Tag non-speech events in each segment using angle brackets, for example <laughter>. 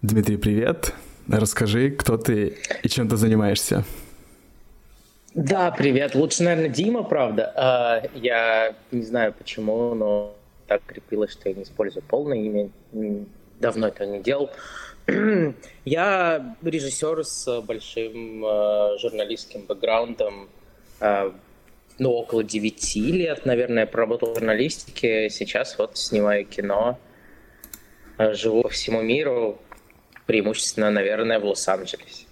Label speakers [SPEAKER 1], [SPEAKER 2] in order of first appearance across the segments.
[SPEAKER 1] Дмитрий, привет. Расскажи, кто ты и чем ты занимаешься.
[SPEAKER 2] Да, привет. Лучше, наверное, Дима, правда. А, я не знаю почему, но так крепилось, что я не использую полное имя. Давно этого не делал. <clears throat> Я режиссер с большим э, журналистским бэкграундом. Э, ну, около 9 лет, наверное, проработал в журналистике. Сейчас вот снимаю кино. Живу по всему миру, преимущественно, наверное, в Лос-Анджелесе.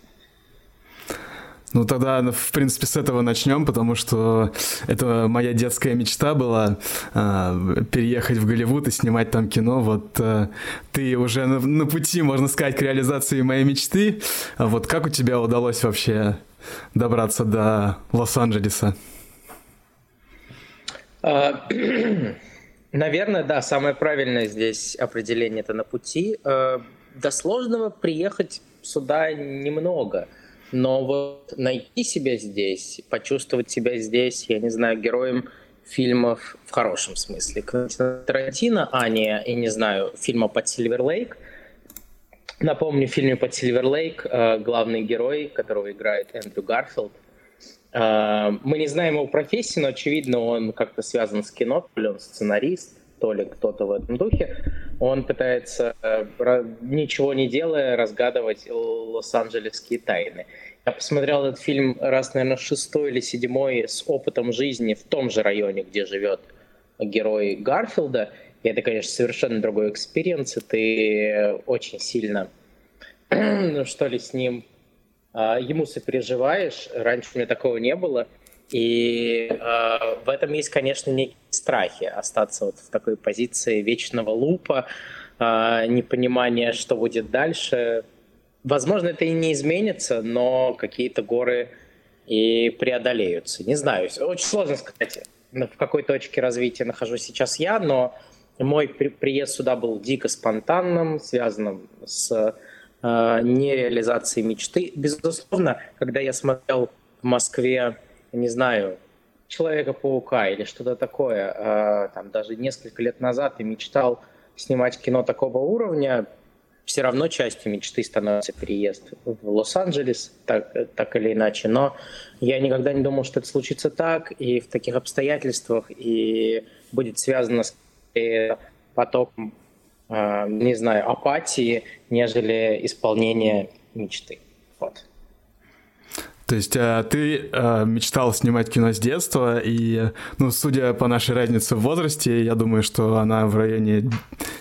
[SPEAKER 1] Ну тогда, в принципе, с этого начнем, потому что это моя детская мечта была э, переехать в Голливуд и снимать там кино. Вот э, ты уже на, на пути, можно сказать, к реализации моей мечты. А вот как у тебя удалось вообще добраться до Лос-Анджелеса?
[SPEAKER 2] А, <clears throat> наверное, да, самое правильное здесь определение это на пути. До сложного приехать сюда немного. Но вот найти себя здесь, почувствовать себя здесь, я не знаю, героем фильмов в хорошем смысле. Тарантино, а не, я не знаю, фильма под Silver Lake. Напомню, в фильме под Silver Lake э, главный герой, которого играет Эндрю Гарфилд, э, мы не знаем его профессии, но очевидно, он как-то связан с кино, то ли он сценарист, то ли кто-то в этом духе. Он пытается, э, ничего не делая, разгадывать лос-анджелесские тайны. Я посмотрел этот фильм раз, наверное, шестой или седьмой с опытом жизни в том же районе, где живет герой Гарфилда. И это, конечно, совершенно другой experience, ты очень сильно, ну <clears throat> что ли, с ним, а, ему сопереживаешь. Раньше у меня такого не было. И э, в этом есть, конечно, некие страхи остаться вот в такой позиции вечного лупа, э, непонимания, что будет дальше. Возможно, это и не изменится, но какие-то горы и преодолеются. Не знаю, очень сложно сказать, в какой точке развития нахожусь сейчас я, но мой при приезд сюда был дико спонтанным, связанным с э, нереализацией мечты. Безусловно, когда я смотрел в Москве не знаю, Человека-паука или что-то такое, э, там даже несколько лет назад и мечтал снимать кино такого уровня, все равно частью мечты становится переезд в Лос-Анджелес, так, так или иначе. Но я никогда не думал, что это случится так, и в таких обстоятельствах, и будет связано с потоком, э, не знаю, апатии, нежели исполнения мечты. Вот.
[SPEAKER 1] То есть а, ты а, мечтал снимать кино с детства, и, ну, судя по нашей разнице в возрасте, я думаю, что она в районе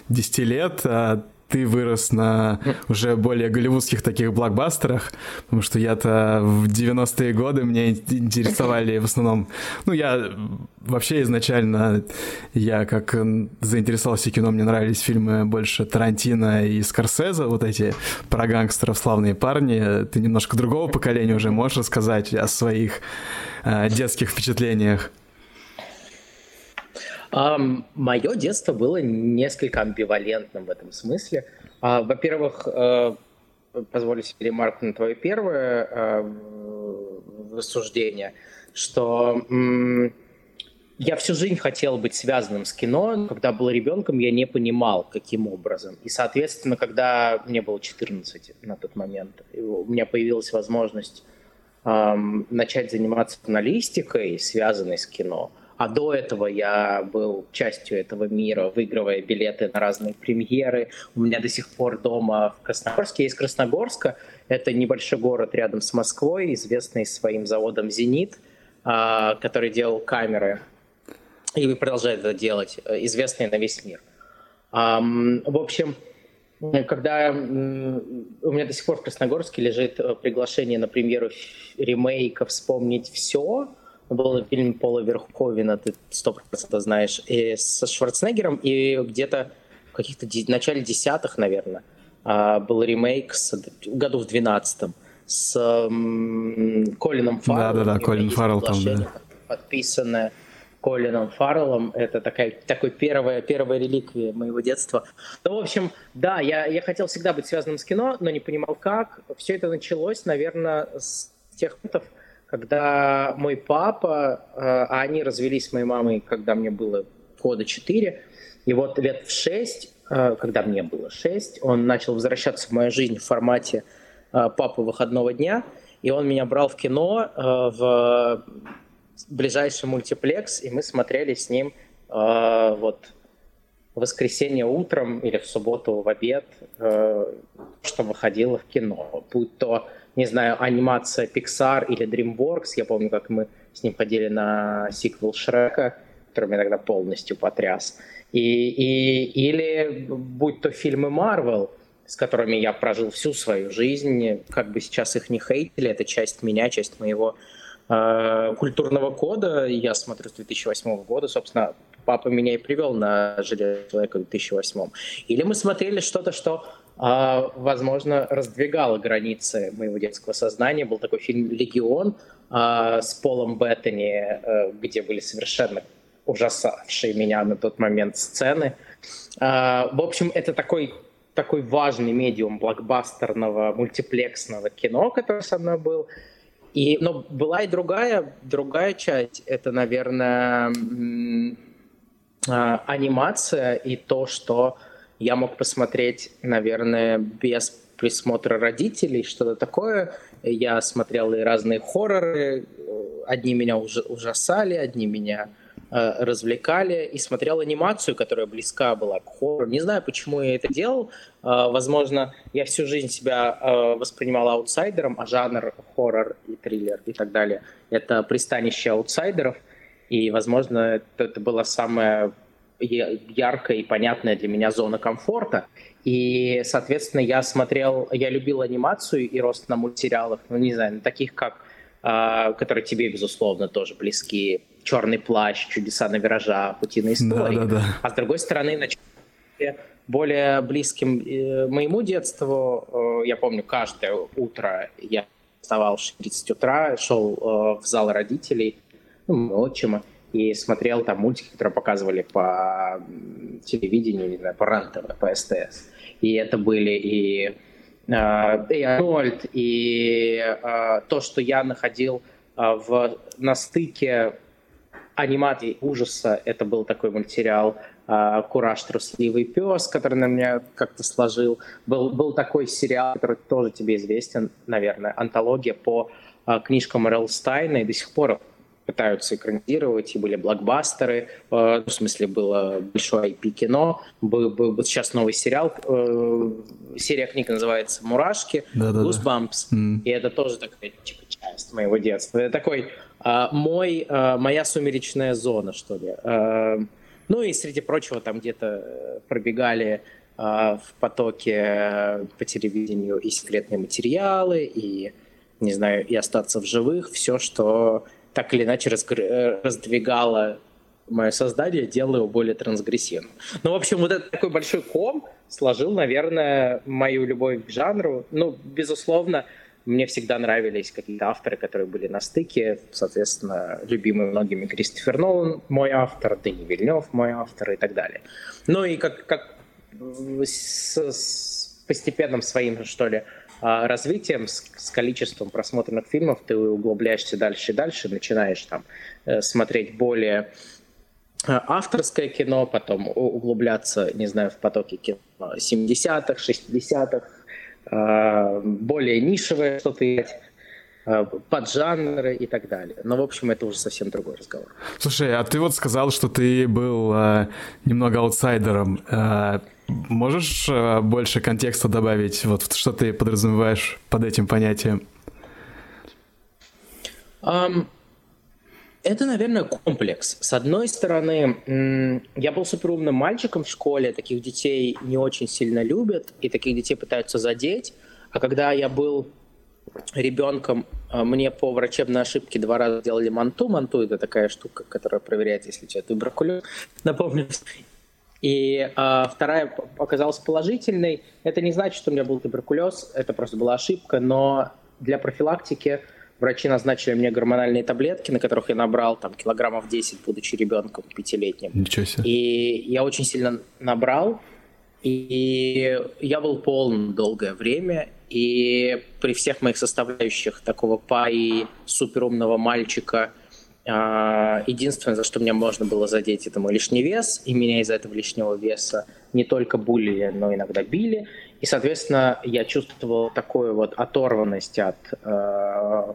[SPEAKER 1] 10 лет, а ты вырос на уже более голливудских таких блокбастерах, потому что я-то в 90-е годы мне интересовали в основном... Ну, я вообще изначально, я как заинтересовался кино, мне нравились фильмы больше Тарантино и Скорсезе, вот эти про гангстеров «Славные парни». Ты немножко другого поколения уже можешь рассказать о своих э, детских впечатлениях?
[SPEAKER 2] Um, мое детство было несколько амбивалентным в этом смысле. Uh, во-первых, uh, позволю себе ремарку на твое первое uh, рассуждение, что um, я всю жизнь хотел быть связанным с кино. Когда был ребенком, я не понимал, каким образом. И, соответственно, когда мне было 14 на тот момент, у меня появилась возможность um, начать заниматься журналистикой, связанной с кино – а до этого я был частью этого мира, выигрывая билеты на разные премьеры. У меня до сих пор дома в Красногорске. Я из Красногорска. Это небольшой город рядом с Москвой, известный своим заводом «Зенит», а, который делал камеры и продолжает это делать, известный на весь мир. В общем, когда у меня до сих пор в Красногорске лежит э, приглашение на премьеру ремейка «Вспомнить все», был фильм Пола Верховина, ты сто процентов знаешь, и со Шварценеггером, и где-то в каких-то в начале десятых, наверное, а, был ремейк с, году в двенадцатом с м, Колином Фарреллом.
[SPEAKER 1] Да-да-да, Колин Фаррелл там, да.
[SPEAKER 2] Подписанное Колином Фарреллом. Это такая, такой первая, первая реликвия моего детства. Ну, в общем, да, я, я хотел всегда быть связанным с кино, но не понимал как. Все это началось, наверное, с тех моментов, когда мой папа, а они развелись с моей мамой, когда мне было года 4, и вот лет в 6 э, когда мне было 6, он начал возвращаться в мою жизнь в формате э, папы выходного дня, и он меня брал в кино в ближайший мультиплекс, и мы смотрели с ним вот в воскресенье утром или в субботу в обед, что выходило в кино. Будь то, не знаю, анимация Pixar или DreamWorks, я помню, как мы с ним ходили на сиквел Шрека, который меня тогда полностью потряс. И, и, или будь то фильмы Марвел, с которыми я прожил всю свою жизнь, как бы сейчас их не хейтили, это часть меня, часть моего э, культурного кода. Я смотрю с 2008 года, собственно, папа меня и привел на «Железного человека» в 2008. Или мы смотрели что-то, что, возможно, раздвигало границы моего детского сознания. Был такой фильм «Легион», э, с Полом Беттани, э, где были совершенно ужасавшие меня на тот момент сцены. А, в общем, это такой такой важный медиум блокбастерного мультиплексного кино, который со мной был. И, но была и другая, другая часть. Это, наверное, а, анимация и то, что я мог посмотреть, наверное, без присмотра родителей, что-то такое. Я смотрел и разные хорроры. Одни меня ужасали, одни меня Э, развлекали и смотрел анимацию, которая близка была к хоррору. Не знаю, почему я это делал. Э, возможно, я всю жизнь себя э, воспринимал аутсайдером, а жанр хоррор и триллер и так далее — это пристанище аутсайдеров. И, возможно, это, это была самая яркая и понятная для меня зона комфорта. И, соответственно, я смотрел, я любил анимацию и рост на мультсериалах, ну, не знаю, на таких как, которые тебе, безусловно, тоже близки, черный плащ, чудеса на виража, путиные истории. Да, да, да. А с другой стороны, на более близким э, моему детству, э, я помню, каждое утро я вставал в 6.30 утра, шел э, в зал родителей, ну, отчима, и смотрел там мультики, которые показывали по телевидению, не знаю, по рен по СТС. И это были и, и Арнольд, и то, что я находил в, на стыке анимации ужаса. Это был такой мультсериал а, «Кураж. Трусливый пес», который на меня как-то сложил. Был, был такой сериал, который тоже тебе известен, наверное, антология по а, книжкам Р.Л. Стайна, и до сих пор пытаются экранизировать, и были блокбастеры, э, в смысле было большое IP-кино, был, был, сейчас новый сериал, э, серия книг называется «Мурашки», да, да, «Goosebumps». Mm. и это тоже такая типа, часть моего детства. Это такой а, мой, а, моя сумеречная зона, что ли. А, ну и среди прочего там где-то пробегали в потоке по телевидению и секретные материалы, и, не знаю, и остаться в живых, все, что так или иначе раздвигало мое создание, делало его более трансгрессивным. Ну, в общем, вот этот такой большой ком сложил, наверное, мою любовь к жанру. Ну, безусловно, мне всегда нравились какие-то авторы, которые были на стыке. Соответственно, любимый многими Кристофер Нолан мой автор, Дани Вильнев мой автор и так далее. Ну и как, как с, с постепенным своим, что ли, развитием, с, с количеством просмотренных фильмов ты углубляешься дальше и дальше, начинаешь там э, смотреть более э, авторское кино, потом углубляться, не знаю, в потоки кино 70-х, 60-х, Э, более нишевое что-то поджанры и так далее. Но, в общем, это уже совсем другой разговор.
[SPEAKER 1] Слушай, а ты вот сказал, что ты был э, немного аутсайдером. Э, можешь э, больше контекста добавить? Вот что ты подразумеваешь под этим понятием?
[SPEAKER 2] Um, это, наверное, комплекс. С одной стороны, я был суперумным мальчиком в школе, таких детей не очень сильно любят, и таких детей пытаются задеть. А когда я был ребенком, а, мне по врачебной ошибке два раза делали манту. Манту — это такая штука, которая проверяет, если у тебя туберкулез, напомню. И а, вторая оказалась положительной. Это не значит, что у меня был туберкулез, это просто была ошибка, но для профилактики – врачи назначили мне гормональные таблетки, на которых я набрал там килограммов 10, будучи ребенком пятилетним.
[SPEAKER 1] Ничего себе.
[SPEAKER 2] И я очень сильно набрал, и я был полон долгое время, и при всех моих составляющих такого паи суперумного мальчика единственное, за что меня можно было задеть, это мой лишний вес, и меня из-за этого лишнего веса не только булили, но иногда били. И, соответственно, я чувствовал такую вот оторванность от э,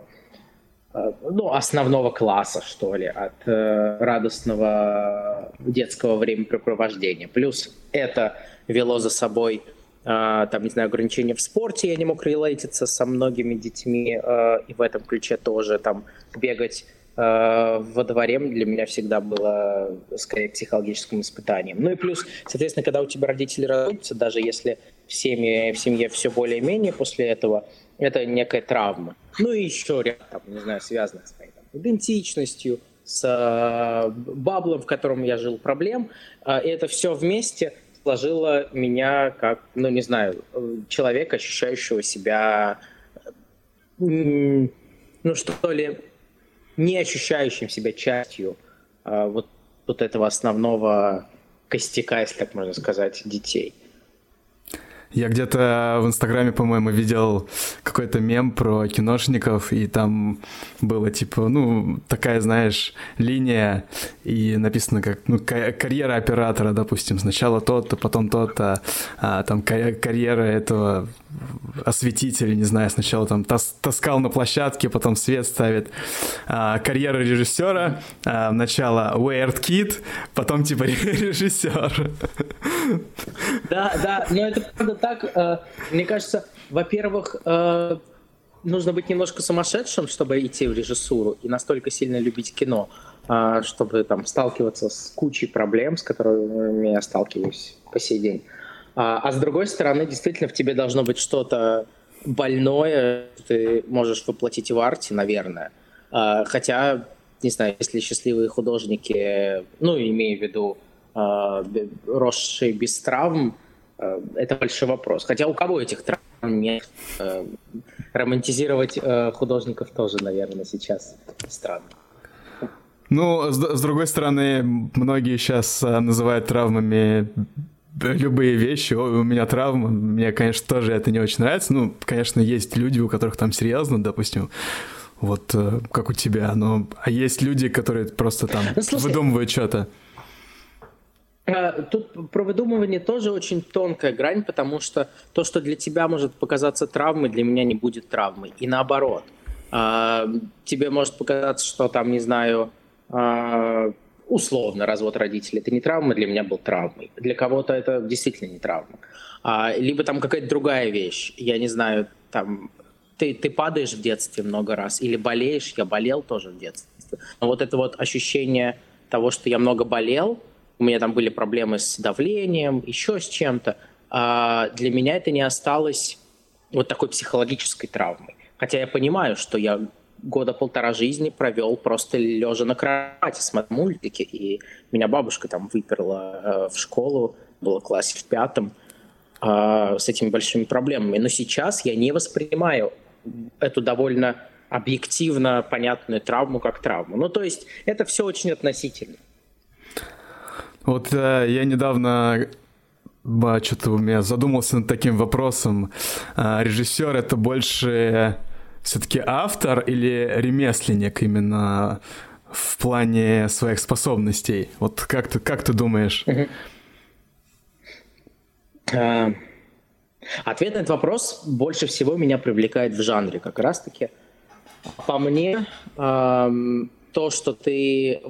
[SPEAKER 2] э, ну, основного класса, что ли, от э, радостного детского времяпрепровождения. Плюс это вело за собой там, не знаю, ограничения в спорте, я не мог релейтиться со многими детьми, и в этом ключе тоже там бегать во дворе для меня всегда было скорее психологическим испытанием. Ну и плюс, соответственно, когда у тебя родители расходятся, даже если в семье, в семье все более-менее после этого, это некая травма. Ну и еще ряд, там, не знаю, связанных с моей там, идентичностью, с э, баблом, в котором я жил, проблем. Э, и это все вместе сложило меня как, ну не знаю, человека, ощущающего себя, ну что ли, не ощущающим себя частью а, вот, вот этого основного костяка, если так можно сказать, детей.
[SPEAKER 1] Я где-то в Инстаграме, по-моему, видел какой-то мем про киношников, и там было типа, ну, такая, знаешь, линия, и написано как, ну, карьера оператора, допустим, сначала тот-то, потом тот-то, а, там карьера этого осветителя, не знаю, сначала там тас таскал на площадке, потом свет ставит, а, карьера режиссера, а, начало Weird Kid, потом типа <laughs> режиссер.
[SPEAKER 2] Да, да, но это правда так. Э, мне кажется, во-первых, э, нужно быть немножко сумасшедшим, чтобы идти в режиссуру и настолько сильно любить кино, э, чтобы там сталкиваться с кучей проблем, с которыми я сталкиваюсь по сей день. А, а с другой стороны, действительно, в тебе должно быть что-то больное, ты можешь воплотить в арте, наверное. Хотя, не знаю, если счастливые художники, ну, имею в виду росшие без травм, это большой вопрос. Хотя у кого этих травм нет? Э, романтизировать художников тоже, наверное, сейчас странно.
[SPEAKER 1] Ну, с, другой стороны, многие сейчас называют травмами любые вещи. Ой, у меня травма. Мне, конечно, тоже это не очень нравится. Ну, конечно, есть люди, у которых там серьезно, допустим, вот как у тебя. Но а есть люди, которые просто там ну, слушай, выдумывают что-то.
[SPEAKER 2] А, тут про выдумывание тоже очень тонкая грань, потому что то, что для тебя может показаться травмой, для меня не будет травмой. И наоборот. А, тебе может показаться, что там, не знаю, а, условно развод родителей это не травма, для меня был травмой. Для кого-то это действительно не травма. Либо там какая-то другая вещь. Я не знаю, там ты, ты падаешь в детстве много раз или болеешь, я болел тоже в детстве. Но вот это вот ощущение того, что я много болел, у меня там были проблемы с давлением, еще с чем-то. А для меня это не осталось вот такой психологической травмой. Хотя я понимаю, что я года полтора жизни провел просто лежа на кровати, смотря мультики, и меня бабушка там выперла э, в школу, было классе в пятом, э, с этими большими проблемами. Но сейчас я не воспринимаю эту довольно объективно понятную травму как травму. Ну, то есть это все очень относительно.
[SPEAKER 1] Вот э, я недавно что-то у меня задумался над таким вопросом. Э, режиссер это больше все-таки автор или ремесленник именно в плане своих способностей? Вот как ты, как ты думаешь?
[SPEAKER 2] Uh, ответ на этот вопрос больше всего меня привлекает в жанре как раз-таки. По мне, uh, то, что ты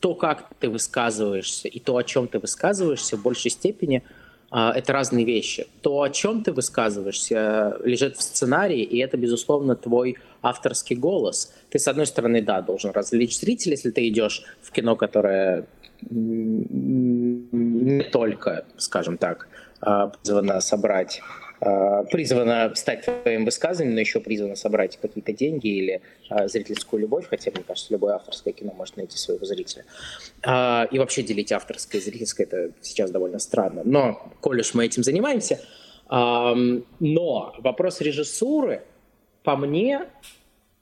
[SPEAKER 2] то, как ты высказываешься, и то, о чем ты высказываешься, в большей степени а, это разные вещи. То, о чем ты высказываешься, лежит в сценарии, и это, безусловно, твой авторский голос. Ты, с одной стороны, да, должен развлечь зрителя, если ты идешь в кино, которое не только, скажем так, а, призвано собрать Э, призвана стать твоим высказыванием, но еще призвана собрать какие-то деньги или э, зрительскую любовь, хотя, мне кажется, любое авторское кино может найти своего зрителя. Э, и вообще делить авторское и зрительское, это сейчас довольно странно. Но, коль уж мы этим занимаемся, но вопрос режиссуры, по мне,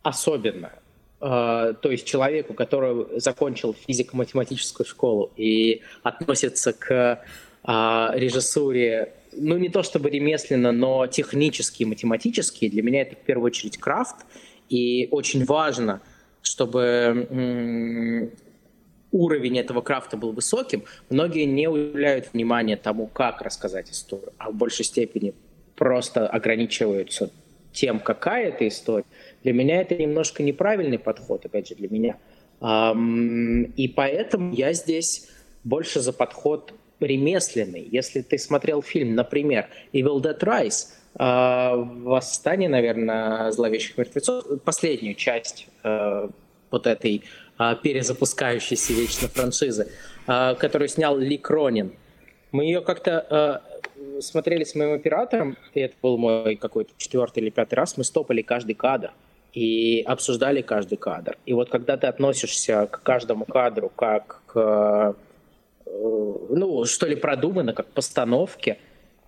[SPEAKER 2] особенно. То есть человеку, который закончил физико-математическую школу и относится к режиссуре ну, не то чтобы ремесленно, но технически, математически, для меня это в первую очередь крафт, и очень важно чтобы уровень этого крафта был высоким, многие не уделяют внимания тому, как рассказать историю, а в большей степени просто ограничиваются тем, какая это история. Для меня это немножко неправильный подход, опять же, для меня. И поэтому я здесь больше за подход ремесленный. Если ты смотрел фильм, например, Evil Dead Rise, а, Восстание, наверное, зловещих мертвецов, последнюю часть э, вот этой а, перезапускающейся вечно франшизы, которую снял Ли Кронин. Мы ее как-то смотрели с моим оператором, и это был мой какой-то четвертый или пятый раз, мы стопали каждый кадр и обсуждали каждый кадр. И вот когда ты относишься к каждому кадру как к, э, ну, что ли, продумано, как к постановке,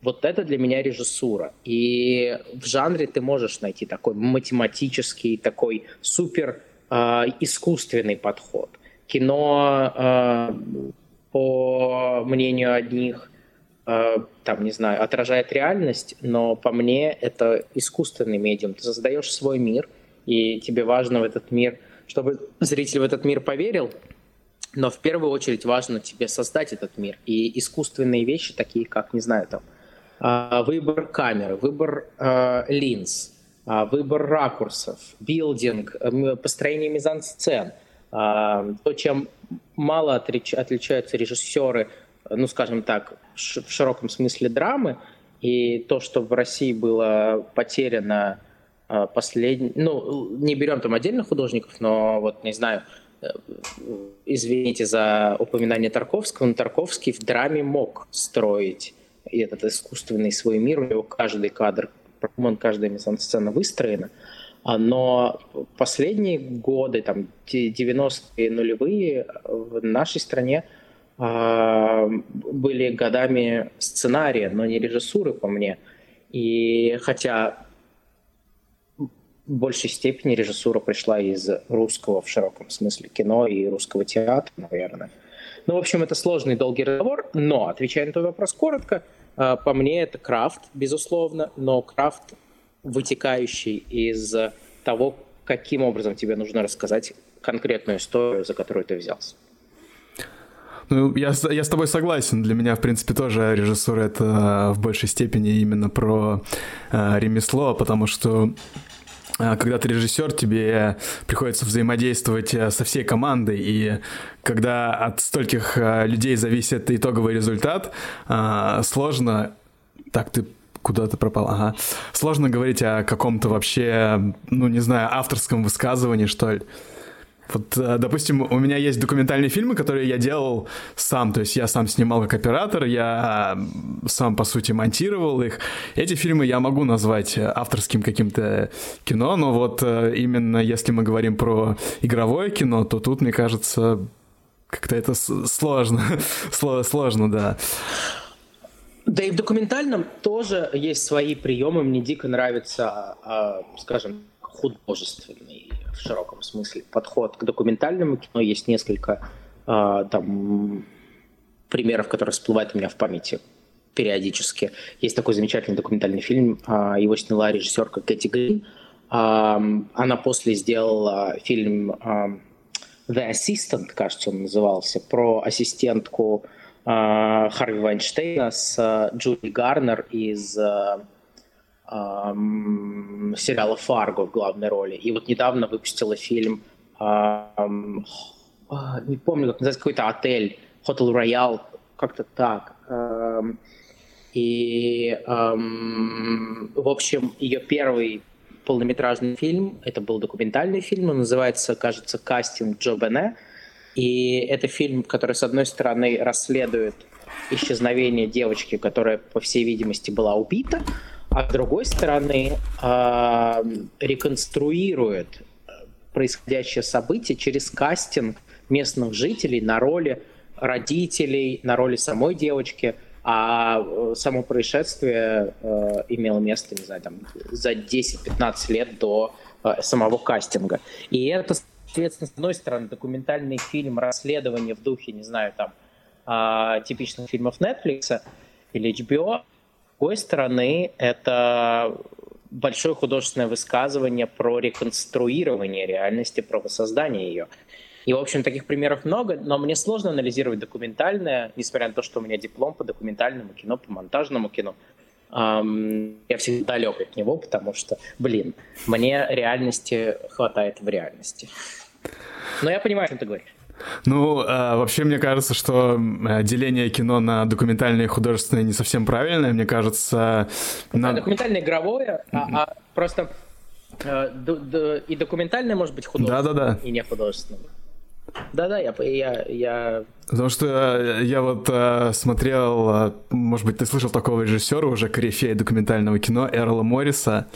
[SPEAKER 2] вот это для меня режиссура. И в жанре ты можешь найти такой математический, такой супер э, искусственный подход. Кино, э, по мнению одних, э, там, не знаю, отражает реальность, но по мне это искусственный медиум. Ты создаешь свой мир – и тебе важно в этот мир, чтобы зритель в этот мир поверил, но в первую очередь важно тебе создать этот мир. И искусственные вещи, такие как, не знаю, там, а, выбор камеры, выбор э, линз, а, выбор ракурсов, билдинг, построение мизансцен, то, чем мало отличаются режиссеры, ну, скажем так, в широком смысле драмы, и то, что в России было потеряно последний, ну, не берем там отдельных художников, но вот, не знаю, извините за упоминание Тарковского, но Тарковский в драме мог строить этот искусственный свой мир, у него каждый кадр он каждая мизансцена выстроена, а, но последние годы, там, 90-е нулевые в нашей стране а, были годами сценария, но не режиссуры, по мне. И хотя в большей степени режиссура пришла из русского в широком смысле кино и русского театра, наверное. Ну, в общем, это сложный долгий разговор, но, отвечая на твой вопрос коротко, а, по мне это крафт, безусловно, но крафт, вытекающий из того, каким образом тебе нужно рассказать конкретную историю, за которую ты взялся.
[SPEAKER 1] Ну, я, я с тобой согласен. Для меня, в принципе, тоже режиссура это в большей степени именно про э, ремесло, потому что когда ты режиссер, тебе приходится взаимодействовать э, со всей командой, и когда от стольких э, людей зависит итоговый результат, а, сложно... Так, ты куда ты пропал? Ага. Сложно говорить о каком-то вообще, ну, не знаю, авторском высказывании, что ли. Вот, э, допустим, у меня есть документальные фильмы, которые я делал сам, то есть я сам снимал как оператор, я сам, по сути, монтировал их. Эти фильмы я могу назвать авторским каким-то кино, но вот э, именно если мы говорим про игровое кино, то тут, мне кажется, как-то это сложно, <laughs> сложно, да.
[SPEAKER 2] Да и в документальном тоже есть свои приемы. Мне дико нравится, а, скажем, художественный в широком смысле подход к документальному кино. Есть несколько э, там примеров, которые всплывают у меня в памяти периодически. Есть такой замечательный документальный фильм, э, его сняла режиссерка Кэти Грин. Э, она после сделала фильм э, The Assistant, кажется, он назывался, про ассистентку э, Харви Вайнштейна с э, Джули Гарнер из э, сериала «Фарго» в главной роли. И вот недавно выпустила фильм, эм, не помню, как называется, какой-то отель, Hotel Royal, как-то так. И, в общем, ее первый полнометражный фильм, это был документальный фильм, он называется, кажется, «Кастинг Джо Бене». И это фильм, который, с одной стороны, расследует исчезновение девочки, которая, по всей видимости, была убита, а с другой стороны э, реконструирует происходящее событие через кастинг местных жителей на роли родителей, на роли самой девочки, а э, само происшествие э, имело место, не знаю, там, за 10-15 лет до э, самого кастинга. И это, соответственно, с одной стороны, документальный фильм, расследование в духе, не знаю, там, э, типичных фильмов Netflix или HBO, другой стороны, это большое художественное высказывание про реконструирование реальности, про воссоздание ее. И, в общем, таких примеров много, но мне сложно анализировать документальное, несмотря на то, что у меня диплом по документальному кино, по монтажному кино. Я всегда далек от него, потому что, блин, мне реальности хватает в реальности. Но я понимаю, о чем ты говоришь.
[SPEAKER 1] Ну, э, вообще, мне кажется, что деление кино на документальное и художественное не совсем правильное. Мне кажется...
[SPEAKER 2] На... Документальное игровое, а, а просто э, д, д, и документальное может быть художественное, да, да, да. и не художественное. Да-да, я, я, я...
[SPEAKER 1] Потому что э, я вот э, смотрел, э, может быть, ты слышал такого режиссера, уже корифея документального кино, Эрла Морриса.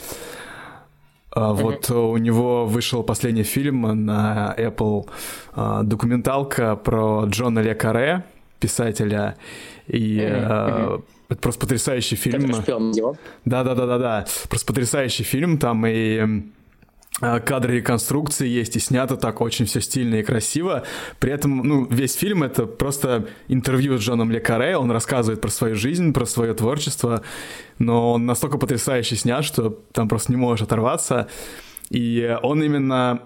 [SPEAKER 1] Mm-hmm. Вот у него вышел последний фильм на Apple, uh, документалка про Джона Ле Каре, писателя, и mm-hmm. это просто потрясающий фильм. Да, да, да, да, да. Просто потрясающий фильм там и кадры реконструкции есть, и снято так очень все стильно и красиво. При этом, ну, весь фильм — это просто интервью с Джоном Лекаре, он рассказывает про свою жизнь, про свое творчество, но он настолько потрясающе снят, что там просто не можешь оторваться. И он именно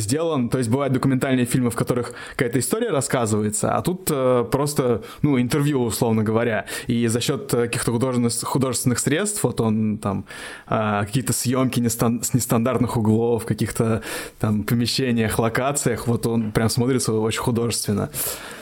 [SPEAKER 1] сделан, то есть бывают документальные фильмы, в которых какая-то история рассказывается, а тут э, просто, ну, интервью, условно говоря, и за счет каких-то художественных, художественных средств, вот он там э, какие-то съемки нестан- с нестандартных углов, каких-то там помещениях, локациях, вот он прям смотрится очень художественно.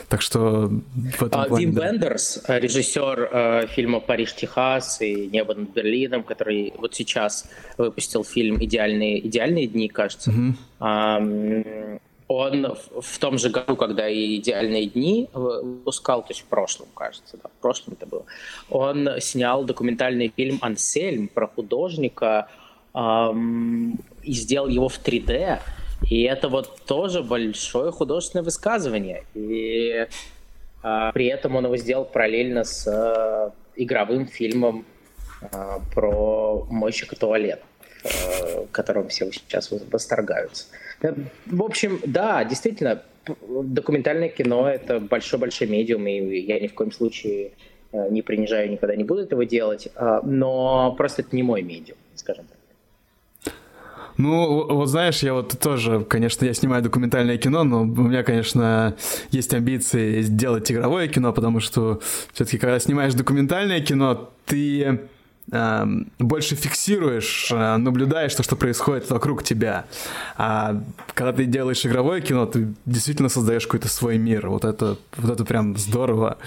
[SPEAKER 1] Так что
[SPEAKER 2] в этом а, плане, Вим да. Вендерс, режиссер э, фильма «Париж, Техас» и «Небо над Берлином», который вот сейчас выпустил фильм «Идеальные, идеальные дни», кажется. Угу. Э, он в том же году, когда и «Идеальные дни» выпускал, то есть в прошлом, кажется, да, в прошлом это было, он снял документальный фильм «Ансельм» про художника эм, и сделал его в 3D, и это вот тоже большое художественное высказывание. И а, при этом он его сделал параллельно с а, игровым фильмом а, про мойщика туалет, а, которым все сейчас восторгаются. Э, в общем, да, действительно, документальное кино — это большой-большой медиум, и я ни в коем случае э, не принижаю, никогда не буду этого делать, но просто это не мой медиум, скажем так.
[SPEAKER 1] Ну, вот знаешь, я вот тоже, конечно, я снимаю документальное кино, но у меня, конечно, есть амбиции сделать игровое кино, потому что все-таки, когда снимаешь документальное кино, ты э, больше фиксируешь, э, наблюдаешь то, что происходит вокруг тебя. А когда ты делаешь игровое кино, ты действительно создаешь какой-то свой мир. Вот это, вот это прям здорово.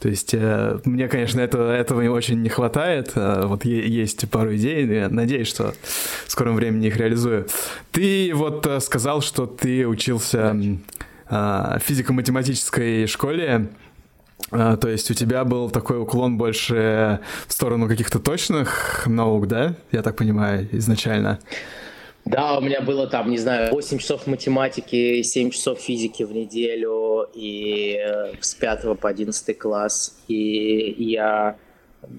[SPEAKER 1] То есть э, мне, конечно, этого, этого очень не хватает. Э, вот есть пару идей, я надеюсь, что в скором времени их реализую. Ты вот э, сказал, что ты учился в физико-математической школе. То есть у тебя был такой уклон больше в сторону каких-то точных наук, да? Я так понимаю, изначально.
[SPEAKER 2] Да, у меня было там, не знаю, 8 часов математики, 7 часов физики в неделю, и э, с 5 по 11 класс, и я...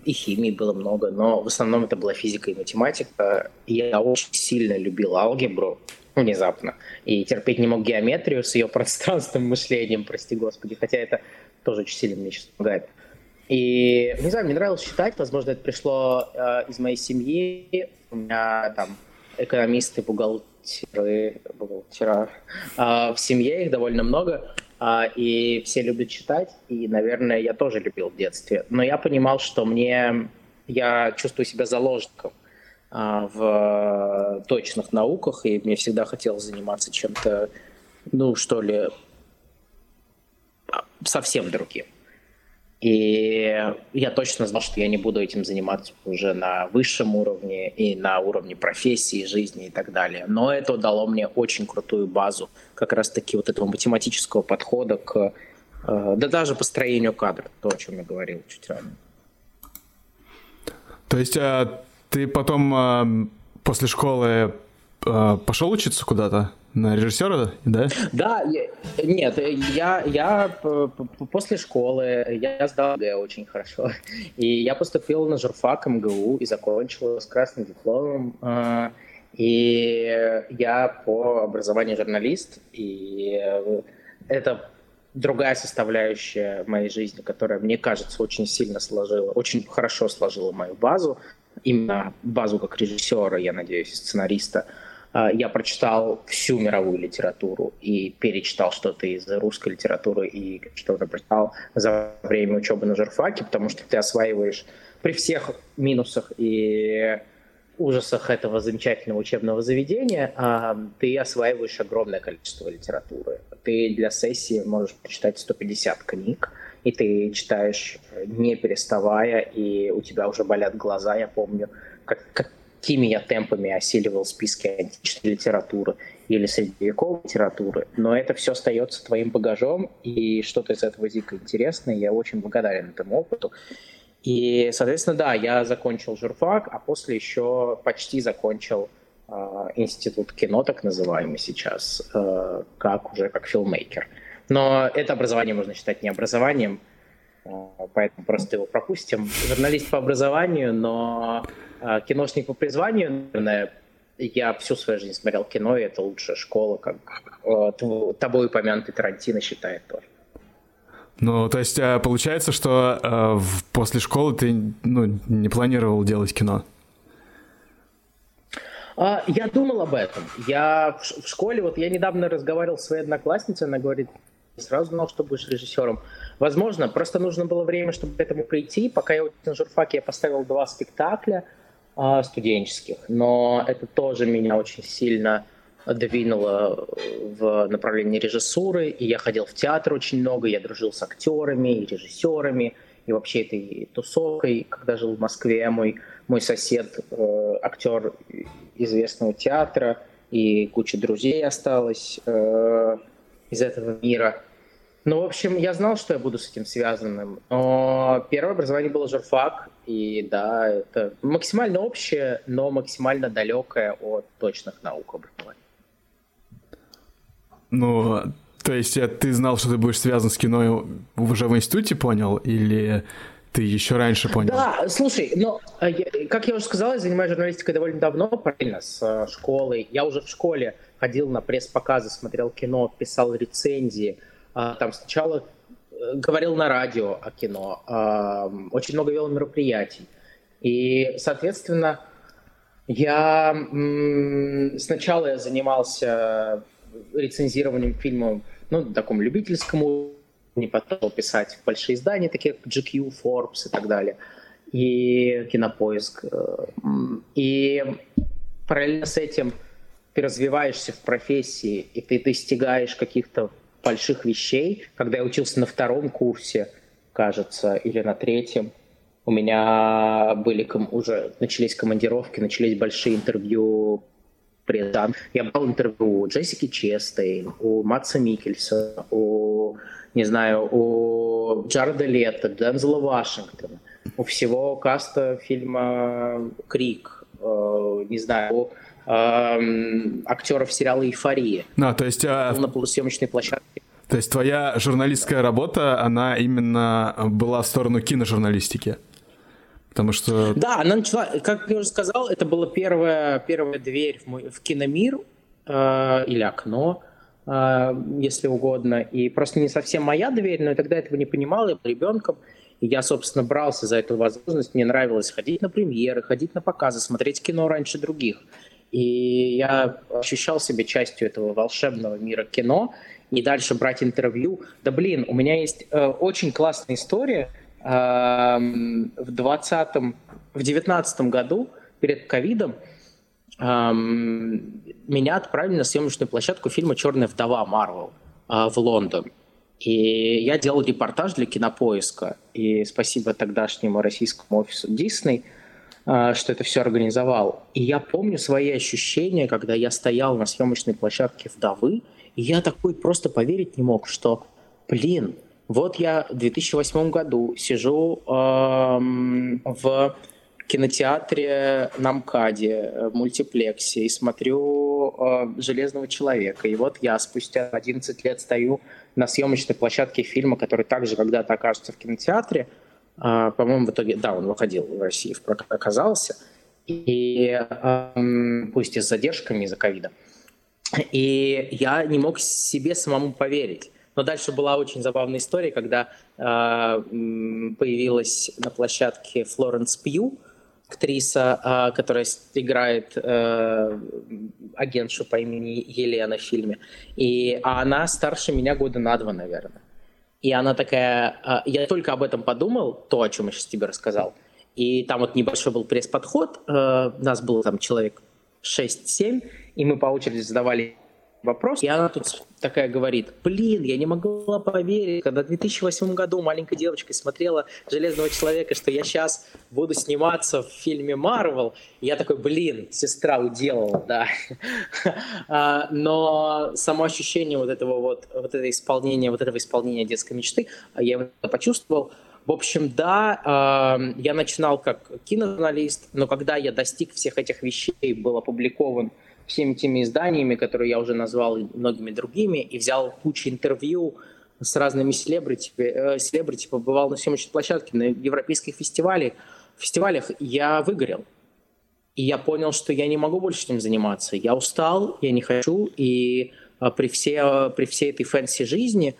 [SPEAKER 2] И химии было много, но в основном это была физика и математика. Я очень сильно любил алгебру, внезапно, и терпеть не мог геометрию с ее пространственным мышлением, прости господи, хотя это тоже очень сильно мне сейчас помогает. И, не знаю, мне нравилось читать, возможно, это пришло э, из моей семьи. У меня там экономисты, бухгалтеры, бухгалтера. А, в семье их довольно много, а, и все любят читать, и, наверное, я тоже любил в детстве. Но я понимал, что мне, я чувствую себя заложником а, в точных науках, и мне всегда хотелось заниматься чем-то, ну, что ли, совсем другим. И я точно знал, что я не буду этим заниматься уже на высшем уровне и на уровне профессии, жизни и так далее. Но это дало мне очень крутую базу как раз-таки вот этого математического подхода к, э, да даже построению кадра, то, о чем я говорил чуть ранее.
[SPEAKER 1] То есть а, ты потом а, после школы пошел учиться куда-то? На режиссера, да?
[SPEAKER 2] Да, нет, я, я после школы, я сдал ГЭ очень хорошо, и я поступил на журфак МГУ и закончил с красным дипломом, а, и я по образованию журналист, и это другая составляющая моей жизни, которая, мне кажется, очень сильно сложила, очень хорошо сложила мою базу, именно базу как режиссера, я надеюсь, сценариста, я прочитал всю мировую литературу и перечитал что-то из русской литературы и что-то прочитал за время учебы на журфаке, потому что ты осваиваешь при всех минусах и ужасах этого замечательного учебного заведения, а, ты осваиваешь огромное количество литературы. Ты для сессии можешь прочитать 150 книг, и ты читаешь не переставая, и у тебя уже болят глаза, я помню, как, какими я темпами осиливал списки античной литературы или средневековой литературы, но это все остается твоим багажом, и что-то из этого дико интересное, я очень благодарен этому опыту. И, соответственно, да, я закончил журфак, а после еще почти закончил э, институт кино, так называемый сейчас, э, как уже как филмейкер. Но это образование можно считать не образованием, э, поэтому просто его пропустим. Журналист по образованию, но киношник по призванию, наверное, я всю свою жизнь смотрел кино, и это лучшая школа, как э, тобой упомянутый Тарантино считает тоже.
[SPEAKER 1] Ну, то есть э, получается, что э, после школы ты ну, не планировал делать кино?
[SPEAKER 2] А, я думал об этом. Я в школе, вот я недавно разговаривал с своей одноклассницей, она говорит, сразу знал, что будешь режиссером. Возможно, просто нужно было время, чтобы к этому прийти. Пока я учился на журфаке, я поставил два спектакля студенческих, но это тоже меня очень сильно двинуло в направлении режиссуры, и я ходил в театр очень много, я дружил с актерами и режиссерами, и вообще этой тусовкой, когда жил в Москве, мой, мой сосед, э, актер известного театра, и куча друзей осталось э, из этого мира. Ну, в общем, я знал, что я буду с этим связанным. Но первое образование было журфак, и да, это максимально общее, но максимально далекое от точных наук образования.
[SPEAKER 1] Ну, то есть э, ты знал, что ты будешь связан с кино уже в институте, понял? Или ты еще раньше понял?
[SPEAKER 2] Да, слушай, но, э, как я уже сказал, я занимаюсь журналистикой довольно давно, параллельно с э, школой. Я уже в школе ходил на пресс-показы, смотрел кино, писал рецензии. А, там сначала говорил на радио о кино, а, очень много вел мероприятий. И, соответственно, я сначала я занимался рецензированием фильма, ну, на таком любительском уровне, потом писать большие издания, такие как GQ, Forbes и так далее, и Кинопоиск. Э, и параллельно с этим ты развиваешься в профессии, и ты достигаешь каких-то больших вещей. Когда я учился на втором курсе, кажется, или на третьем, у меня были уже начались командировки, начались большие интервью предан. Я брал интервью у Джессики Честейн, у Матса Микельса, у, не знаю, у Джареда Летта, Дензела Вашингтона, у всего каста фильма «Крик», э, не знаю, у актеров сериала «Эйфория».
[SPEAKER 1] А, то есть... А...
[SPEAKER 2] На полусъемочной площадке.
[SPEAKER 1] То есть твоя журналистская работа, она именно была в сторону киножурналистики? Потому что...
[SPEAKER 2] Да, она начала, как я уже сказал, это была первая, первая дверь в, мой, в киномир э, или окно, э, если угодно. И просто не совсем моя дверь, но я тогда этого не понимал, я был ребенком. И я, собственно, брался за эту возможность. Мне нравилось ходить на премьеры, ходить на показы, смотреть кино раньше других. И я ощущал себя частью этого волшебного мира кино. И дальше брать интервью. Да блин, у меня есть э, очень классная история – в 20 в 19 году перед ковидом меня отправили на съемочную площадку фильма «Черная вдова» Марвел в Лондон. И я делал репортаж для Кинопоиска. И спасибо тогдашнему российскому офису Дисней, что это все организовал. И я помню свои ощущения, когда я стоял на съемочной площадке «Вдовы», и я такой просто поверить не мог, что, блин, вот я в 2008 году сижу э, в кинотеатре на МКАДе, в мультиплексе, и смотрю э, «Железного человека». И вот я спустя 11 лет стою на съемочной площадке фильма, который также когда-то окажется в кинотеатре. Э, по-моему, в итоге, да, он выходил в России, в прокат оказался. И э, пусть и с задержками из-за ковида. И я не мог себе самому поверить. Но дальше была очень забавная история, когда э, появилась на площадке Флоренс Пью, актриса, а, которая играет э, агентшу по имени Елена в фильме. И а она старше меня года на два, наверное. И она такая, а, я только об этом подумал, то, о чем я сейчас тебе рассказал. И там вот небольшой был пресс-подход, э, нас было там человек 6-7, и мы по очереди задавали вопрос. И она тут такая говорит, блин, я не могла поверить, когда в 2008 году маленькой девочкой смотрела «Железного человека», что я сейчас буду сниматься в фильме «Марвел». Я такой, блин, сестра уделала, да. <laughs> А, но само ощущение вот этого вот, вот этого исполнения, вот этого исполнения детской мечты, я его почувствовал. В общем, да, я начинал как киножурналист, но когда я достиг всех этих вещей, был опубликован всеми теми изданиями, которые я уже назвал, и многими другими, и взял кучу интервью с разными селебрити, э, селебрити побывал на съемочной площадке, на европейских фестивалях, фестивалях, я выгорел. И я понял, что я не могу больше этим заниматься. Я устал, я не хочу, и а, при, все, при всей этой fancy жизни,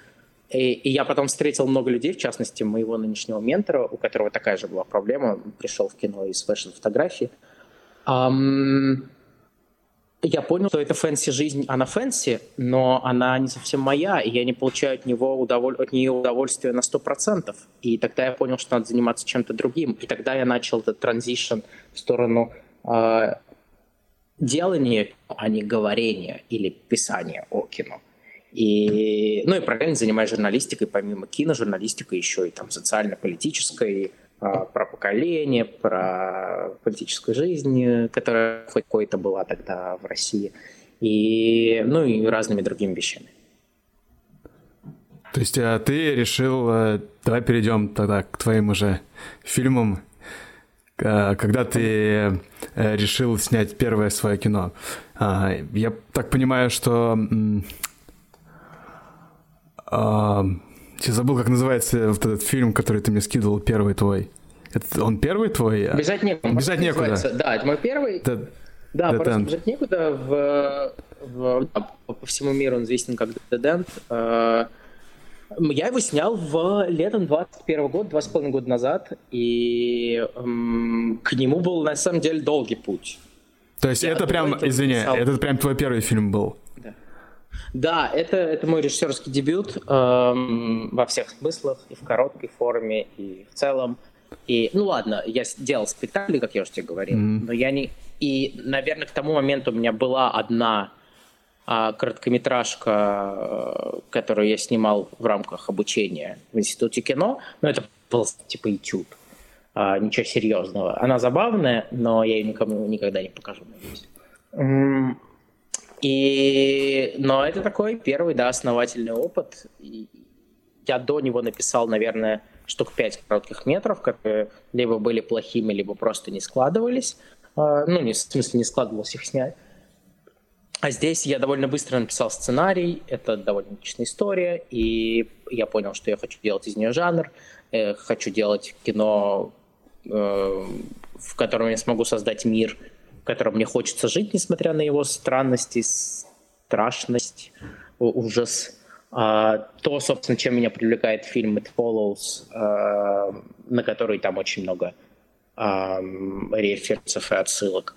[SPEAKER 2] и, и я потом встретил много людей, в частности, моего нынешнего ментора, у которого такая же была проблема, пришел в кино из fashion-фотографии. Um, я понял, что эта fancy-жизнь, она fancy, но она не совсем моя, и я не получаю от, него удоволь... от нее удовольствия на 100%. И тогда я понял, что надо заниматься чем-то другим. И тогда я начал этот transition в сторону э, делания, а не говорения или писания о кино. И, ну и параллельно занимаюсь журналистикой, помимо киножурналистикой, еще и там социально-политической, про поколение, про политическую жизнь, которая хоть какой-то была тогда в России, и, ну и разными другими вещами.
[SPEAKER 1] То есть а ты решил, э, давай перейдем тогда к твоим уже фильмам, когда ты э, решил снять первое свое кино. А, я так понимаю, что я забыл, как называется вот этот фильм, который ты мне скидывал, первый твой. Это он первый твой?
[SPEAKER 2] Бежать некуда.
[SPEAKER 1] Бежать некуда.
[SPEAKER 2] Да, это мой первый. Да, да просто бежать некуда. В, в, по всему миру он известен как End. А, я его снял в летом 21 года, два с половиной года назад, и эм, к нему был на самом деле долгий путь.
[SPEAKER 1] То есть я это прям, извини, писал... это прям твой первый фильм был?
[SPEAKER 2] Да, это, это мой режиссерский дебют эм, во всех смыслах, и в короткой форме, и в целом. И, ну ладно, я делал спектакли, как я уже тебе говорил, mm-hmm. но я не... И, наверное, к тому моменту у меня была одна а, короткометражка, э, которую я снимал в рамках обучения в Институте кино, но это был типа этюд. А, ничего серьезного. Она забавная, но я ее никому никогда не покажу, надеюсь. И, но это такой первый, да, основательный опыт. И я до него написал, наверное, штук 5 коротких метров, которые либо были плохими, либо просто не складывались. А, ну, не, в смысле, не складывалось их снять. А здесь я довольно быстро написал сценарий, это довольно личная история, и я понял, что я хочу делать из нее жанр, э, хочу делать кино, э, в котором я смогу создать мир, котором мне хочется жить, несмотря на его странности, страшность, ужас. А, то, собственно, чем меня привлекает фильм It Follows, а, на который там очень много а, референсов и отсылок.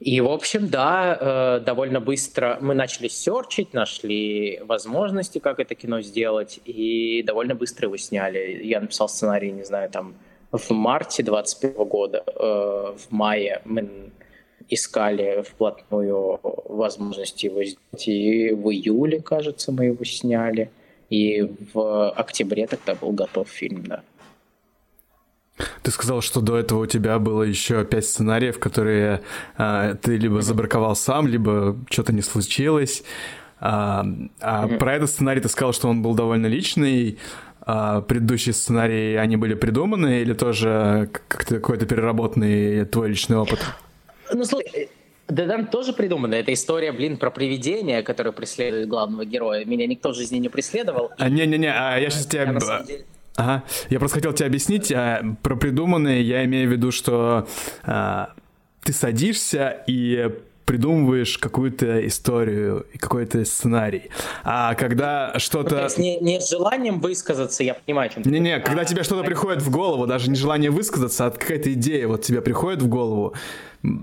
[SPEAKER 2] И, в общем, да, э, довольно быстро мы начали серчить, нашли возможности, как это кино сделать, и довольно быстро его сняли. Я написал сценарий, не знаю, там в марте 21 года, э, в мае мы искали вплотную возможности его сделать. И в июле, кажется, мы его сняли. И в октябре тогда был готов фильм, да.
[SPEAKER 1] Ты сказал, что до этого у тебя было еще пять сценариев, которые а, ты либо забраковал сам, либо что-то не случилось. А, а mm-hmm. про этот сценарий ты сказал, что он был довольно личный. А предыдущие сценарии, они были придуманы или тоже какой-то переработанный твой личный опыт?
[SPEAKER 2] Ну, слушай, Дедан тоже придумано. Это история, блин, про привидение, которое преследует главного героя. Меня никто в жизни не преследовал.
[SPEAKER 1] А, не-не-не, а я сейчас тебя... Ага, я просто хотел тебе объяснить, а, про придуманное я имею в виду, что а, ты садишься и придумываешь какую-то историю и какой-то сценарий. А когда что-то...
[SPEAKER 2] Ну, не, не с желанием высказаться, я понимаю, чем
[SPEAKER 1] Не-не, когда а, тебе что-то приходит в голову, даже не желание высказаться, а какая-то идея вот тебе приходит в голову,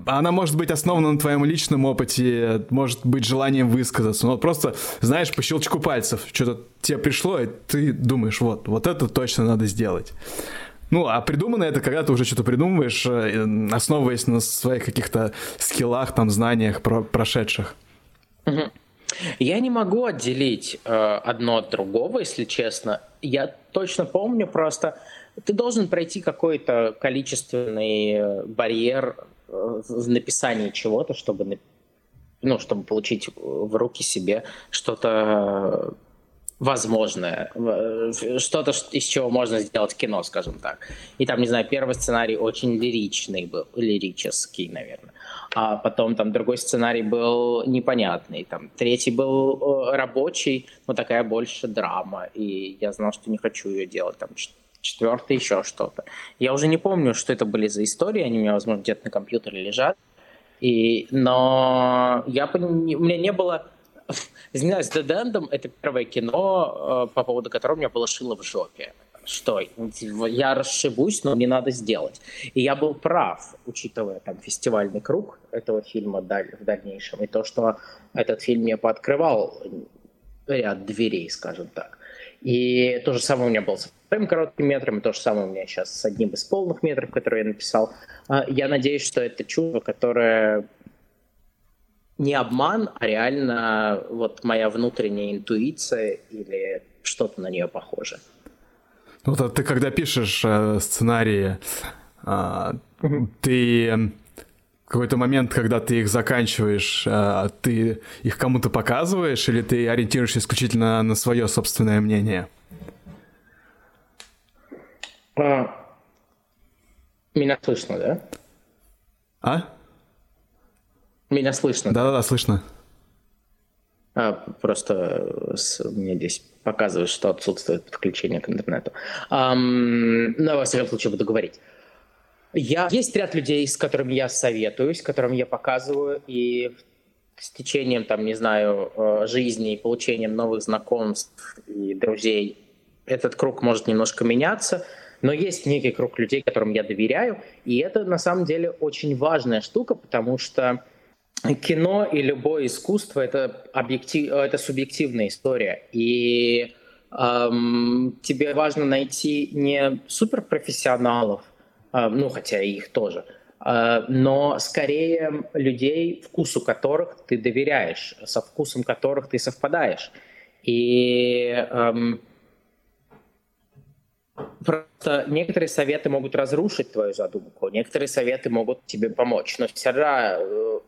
[SPEAKER 1] она может быть основана на твоем личном опыте, может быть желанием высказаться, но просто, знаешь, по щелчку пальцев что-то тебе пришло, и ты думаешь, вот, вот это точно надо сделать. Ну, а придумано это, когда ты уже что-то придумываешь, э, основываясь на своих каких-то скиллах, там, знаниях про прошедших.
[SPEAKER 2] Я не могу отделить э, одно от другого, если честно. Я точно помню просто, ты должен пройти какой-то количественный э, барьер э, в написании чего-то, чтобы, ну, чтобы получить в руки себе что-то возможное, что-то, из чего можно сделать кино, скажем так. И там, не знаю, первый сценарий очень лиричный был, лирический, наверное. А потом там другой сценарий был непонятный, там третий был э, рабочий, но такая больше драма, и я знал, что не хочу ее делать, там четвертый еще что-то. Я уже не помню, что это были за истории, они у меня, возможно, где-то на компьютере лежат, и, но я, у меня не было <laughs> Извиняюсь, Dead End — это первое кино, э, по поводу которого меня было шило в жопе. Что? Я расшибусь, но мне надо сделать. И я был прав, учитывая там фестивальный круг этого фильма в дальнейшем, и то, что этот фильм мне пооткрывал ряд дверей, скажем так. И то же самое у меня было с вторым коротким метром, и то же самое у меня сейчас с одним из полных метров, который я написал. А, я надеюсь, что это чувство, которое не обман, а реально вот моя внутренняя интуиция или что-то на нее похоже.
[SPEAKER 1] Ну, вот ты когда пишешь э, сценарии, э, ты какой-то момент, когда ты их заканчиваешь, э, ты их кому-то показываешь или ты ориентируешься исключительно на свое собственное мнение?
[SPEAKER 2] А, меня слышно, да?
[SPEAKER 1] А?
[SPEAKER 2] Меня слышно?
[SPEAKER 1] Да-да-да, слышно.
[SPEAKER 2] А, просто с, мне здесь показывает, что отсутствует подключение к интернету. Um, но, во всяком случае, буду говорить. Я, есть ряд людей, с которыми я советуюсь, которым я показываю, и с течением, там, не знаю, э, жизни и получением новых знакомств и друзей этот круг может немножко меняться, но есть некий круг людей, которым я доверяю, и это на самом деле очень важная штука, потому что кино и любое искусство это объектив, это субъективная история. И эм, тебе важно найти не суперпрофессионалов, э, ну хотя и их тоже, э, но скорее людей, вкусу которых ты доверяешь, со вкусом которых ты совпадаешь. И эм, Просто некоторые советы могут разрушить твою задумку, некоторые советы могут тебе помочь. Но всегда, э,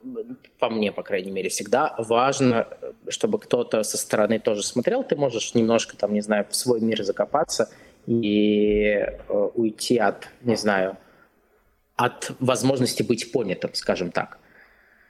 [SPEAKER 2] по мне, по крайней мере, всегда важно, чтобы кто-то со стороны тоже смотрел. Ты можешь немножко, там, не знаю, в свой мир закопаться и э, уйти от, не знаю, от возможности быть понятым, скажем так.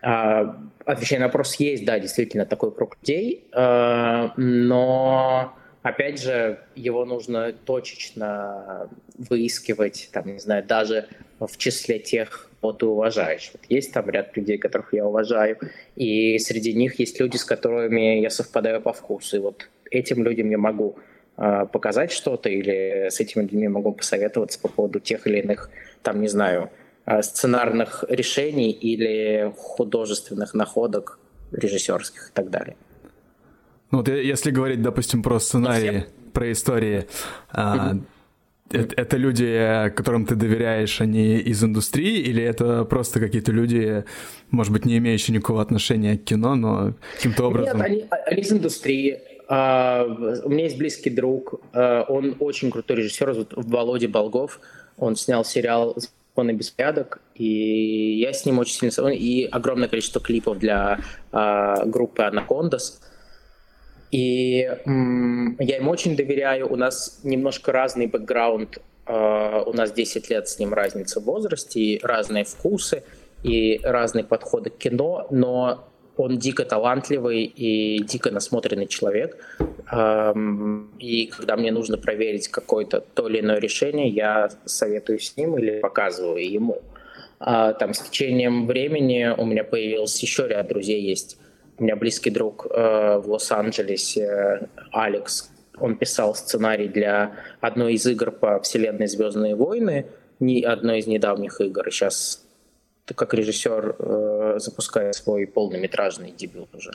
[SPEAKER 2] А, отвечая на вопрос, есть, да, действительно такой круг людей, э, но Опять же, его нужно точечно выискивать, там, не знаю, даже в числе тех, кого ты уважаешь. Вот есть там ряд людей, которых я уважаю, и среди них есть люди, с которыми я совпадаю по вкусу. И вот этим людям я могу э, показать что-то, или с этими людьми могу посоветоваться по поводу тех или иных, там, не знаю, э, сценарных решений или художественных находок режиссерских и так далее.
[SPEAKER 1] Ну вот если говорить, допустим, про сценарии, про истории, а, это, это люди, которым ты доверяешь, они из индустрии, или это просто какие-то люди, может быть, не имеющие никакого отношения к кино, но каким-то образом...
[SPEAKER 2] Нет, они, они из индустрии. Uh, у меня есть близкий друг, uh, он очень крутой режиссер, зовут Володя Болгов. Он снял сериал «Закон и беспорядок», и я с ним очень сильно... И огромное количество клипов для uh, группы «Анакондас». И я им очень доверяю. У нас немножко разный бэкграунд. Uh, у нас 10 лет с ним разница в возрасте, и разные вкусы, и разные подходы к кино, но он дико талантливый и дико насмотренный человек. Um, и когда мне нужно проверить какое-то то или иное решение, я советую с ним или показываю ему. А, там с течением времени у меня появился еще ряд друзей есть. У меня близкий друг э, в Лос-Анджелесе, Алекс, он писал сценарий для одной из игр по вселенной «Звездные войны», не одной из недавних игр. Сейчас как режиссер э, запускает свой полнометражный дебют уже.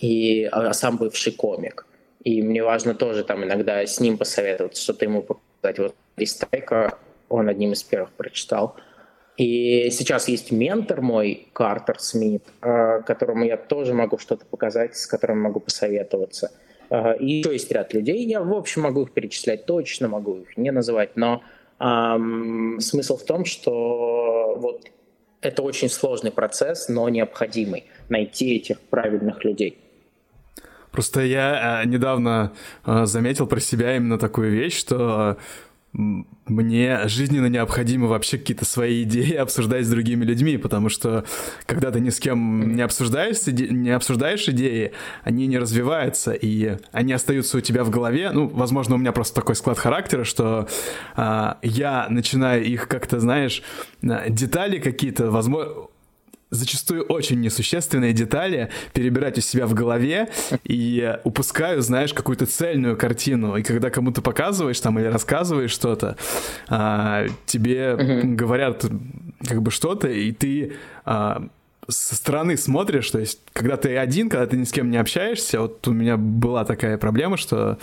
[SPEAKER 2] И, а, а сам бывший комик. И мне важно тоже там иногда с ним посоветоваться, что-то ему показать. Вот Ристайка он одним из первых прочитал. И сейчас есть ментор мой, Картер Смит, э, которому я тоже могу что-то показать, с которым могу посоветоваться. Э, и еще есть ряд людей, я, в общем, могу их перечислять точно, могу их не называть, но эм, смысл в том, что вот это очень сложный процесс, но необходимый найти этих правильных людей.
[SPEAKER 1] Просто я э, недавно заметил про себя именно такую вещь, что мне жизненно необходимо вообще какие-то свои идеи обсуждать с другими людьми, потому что когда ты ни с кем не обсуждаешь, не обсуждаешь идеи, они не развиваются, и они остаются у тебя в голове. Ну, возможно, у меня просто такой склад характера, что а, я начинаю их как-то, знаешь, детали какие-то, возможно, зачастую очень несущественные детали перебирать у себя в голове и упускаю, знаешь, какую-то цельную картину. И когда кому-то показываешь там или рассказываешь что-то, а, тебе uh-huh. говорят как бы что-то, и ты а, со стороны смотришь, то есть, когда ты один, когда ты ни с кем не общаешься, вот у меня была такая проблема, что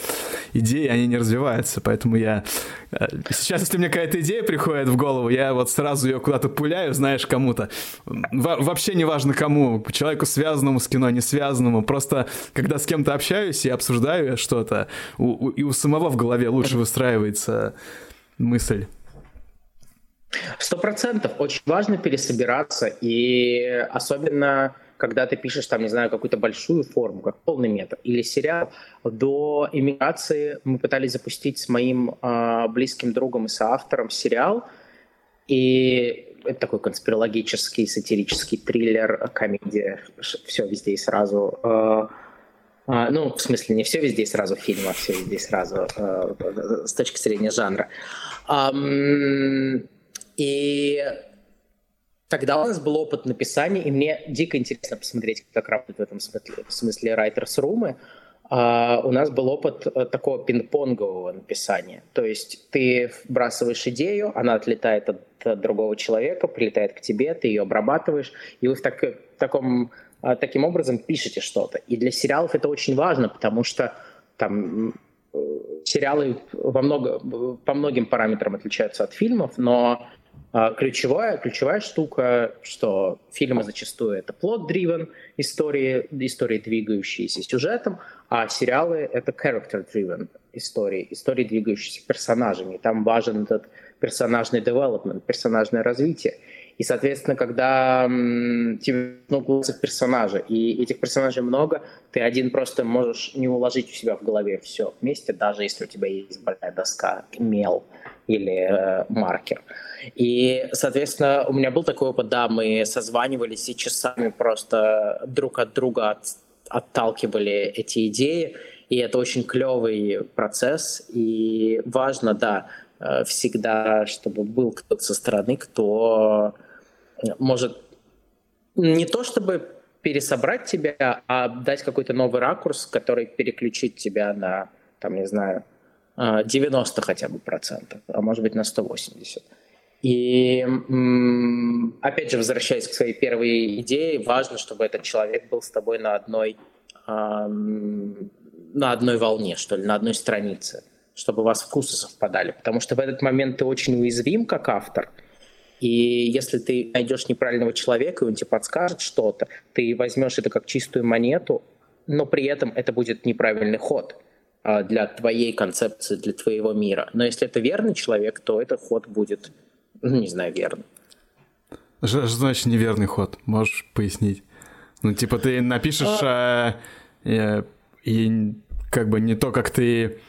[SPEAKER 1] идеи, они не развиваются, поэтому я... Э, сейчас, если мне какая-то идея приходит в голову, я вот сразу ее куда-то пуляю, знаешь, кому-то. Во вообще не важно кому, человеку связанному с кино, не связанному, просто когда с кем-то общаюсь и обсуждаю что-то, и у самого в голове лучше выстраивается мысль.
[SPEAKER 2] Сто процентов. Очень важно пересобираться, и особенно когда ты пишешь, там, не знаю, какую-то большую форму, как полный метр, или сериал. До иммиграции мы пытались запустить с моим э, близким другом и соавтором сериал, и это такой конспирологический, сатирический триллер, комедия, все везде и сразу. Э, э, ну, в смысле, не все везде и сразу фильм, а все везде и сразу э, с точки зрения жанра. Um, и тогда у нас был опыт написания, и мне дико интересно посмотреть, как работает в этом смысле, в смысле writers room. Uh, у нас был опыт uh, такого пинг-понгового написания. То есть ты вбрасываешь идею, она отлетает от, от другого человека, прилетает к тебе, ты ее обрабатываешь, и вы в, так, в таком, uh, таким образом пишете что-то. И для сериалов это очень важно, потому что там э, сериалы во много, по многим параметрам отличаются от фильмов, но ключевая, ключевая штука, что фильмы зачастую это плод-driven истории, истории, двигающиеся сюжетом, а сериалы это character-driven истории, истории, двигающиеся персонажами. Там важен этот персонажный development, персонажное развитие. И, соответственно, когда тебе углубиться в персонажа, и этих персонажей много, ты один просто можешь не уложить у себя в голове все вместе, даже если у тебя есть большая доска, мел или э, маркер. И, соответственно, у меня был такой опыт, да, мы созванивались и часами просто друг от друга от, отталкивали эти идеи, и это очень клевый процесс, и важно, да, э, всегда, чтобы был кто-то со стороны, кто может не то чтобы пересобрать тебя, а дать какой-то новый ракурс, который переключит тебя на, там, не знаю, 90 хотя бы процентов, а может быть на 180. И опять же, возвращаясь к своей первой идее, важно, чтобы этот человек был с тобой на одной, на одной волне, что ли, на одной странице, чтобы у вас вкусы совпадали. Потому что в этот момент ты очень уязвим как автор. И если ты найдешь неправильного человека, и он тебе подскажет что-то, ты возьмешь это как чистую монету, но при этом это будет неправильный ход а, для твоей концепции, для твоего мира. Но если это верный человек, то этот ход будет ну, не знаю, верно.
[SPEAKER 1] Что значит неверный ход? Можешь пояснить? Ну, типа, ты напишешь, а... э, и как бы не то, как ты...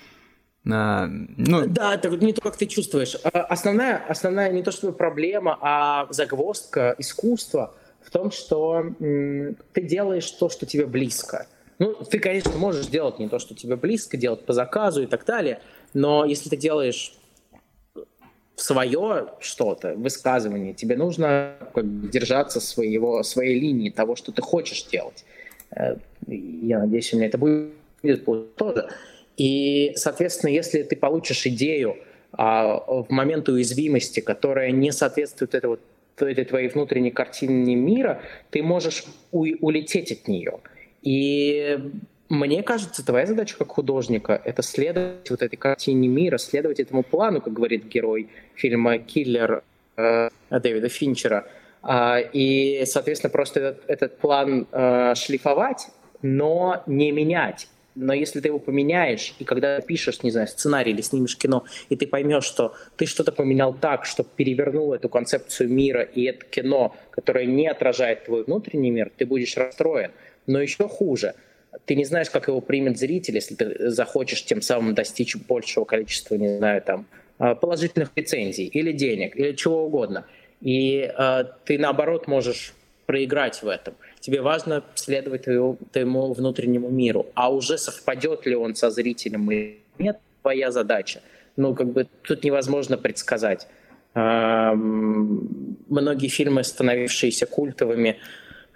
[SPEAKER 1] А,
[SPEAKER 2] ну... Да, это не то, как ты чувствуешь. А, основная, основная не то, что проблема, а загвоздка искусства в том, что ты делаешь то, что тебе близко. Ну, ты, конечно, можешь делать не то, что тебе близко, делать по заказу и так далее, но если ты делаешь свое что-то, высказывание, тебе нужно как бы, держаться своего, своей линии, того, что ты хочешь делать. Э, я надеюсь, у меня это будет тоже. И, соответственно, если ты получишь идею а, в момент уязвимости, которая не соответствует этой, вот, этой твоей внутренней картине мира, ты можешь у, улететь от нее. И мне кажется, твоя задача как художника — это следовать вот этой картине мира, следовать этому плану, как говорит герой фильма «Киллер» э, Дэвида Финчера. Э, и, соответственно, просто этот, этот план э, шлифовать, но не менять. Но если ты его поменяешь, и когда пишешь, не знаю, сценарий или снимешь кино, и ты поймешь, что ты что-то поменял так, что перевернул эту концепцию мира, и это кино, которое не отражает твой внутренний мир, ты будешь расстроен. Но еще хуже — ты не знаешь, как его примет зритель, если ты захочешь тем самым достичь большего количества, не знаю, там, а, положительных рецензий или денег, или чего угодно. И э, ты, наоборот, можешь проиграть в этом. Тебе важно следовать твоему, твоему внутреннему миру. А уже совпадет ли он со зрителем или нет, твоя задача. Ну, как бы тут невозможно предсказать. Э, многие фильмы, становившиеся культовыми, Эм,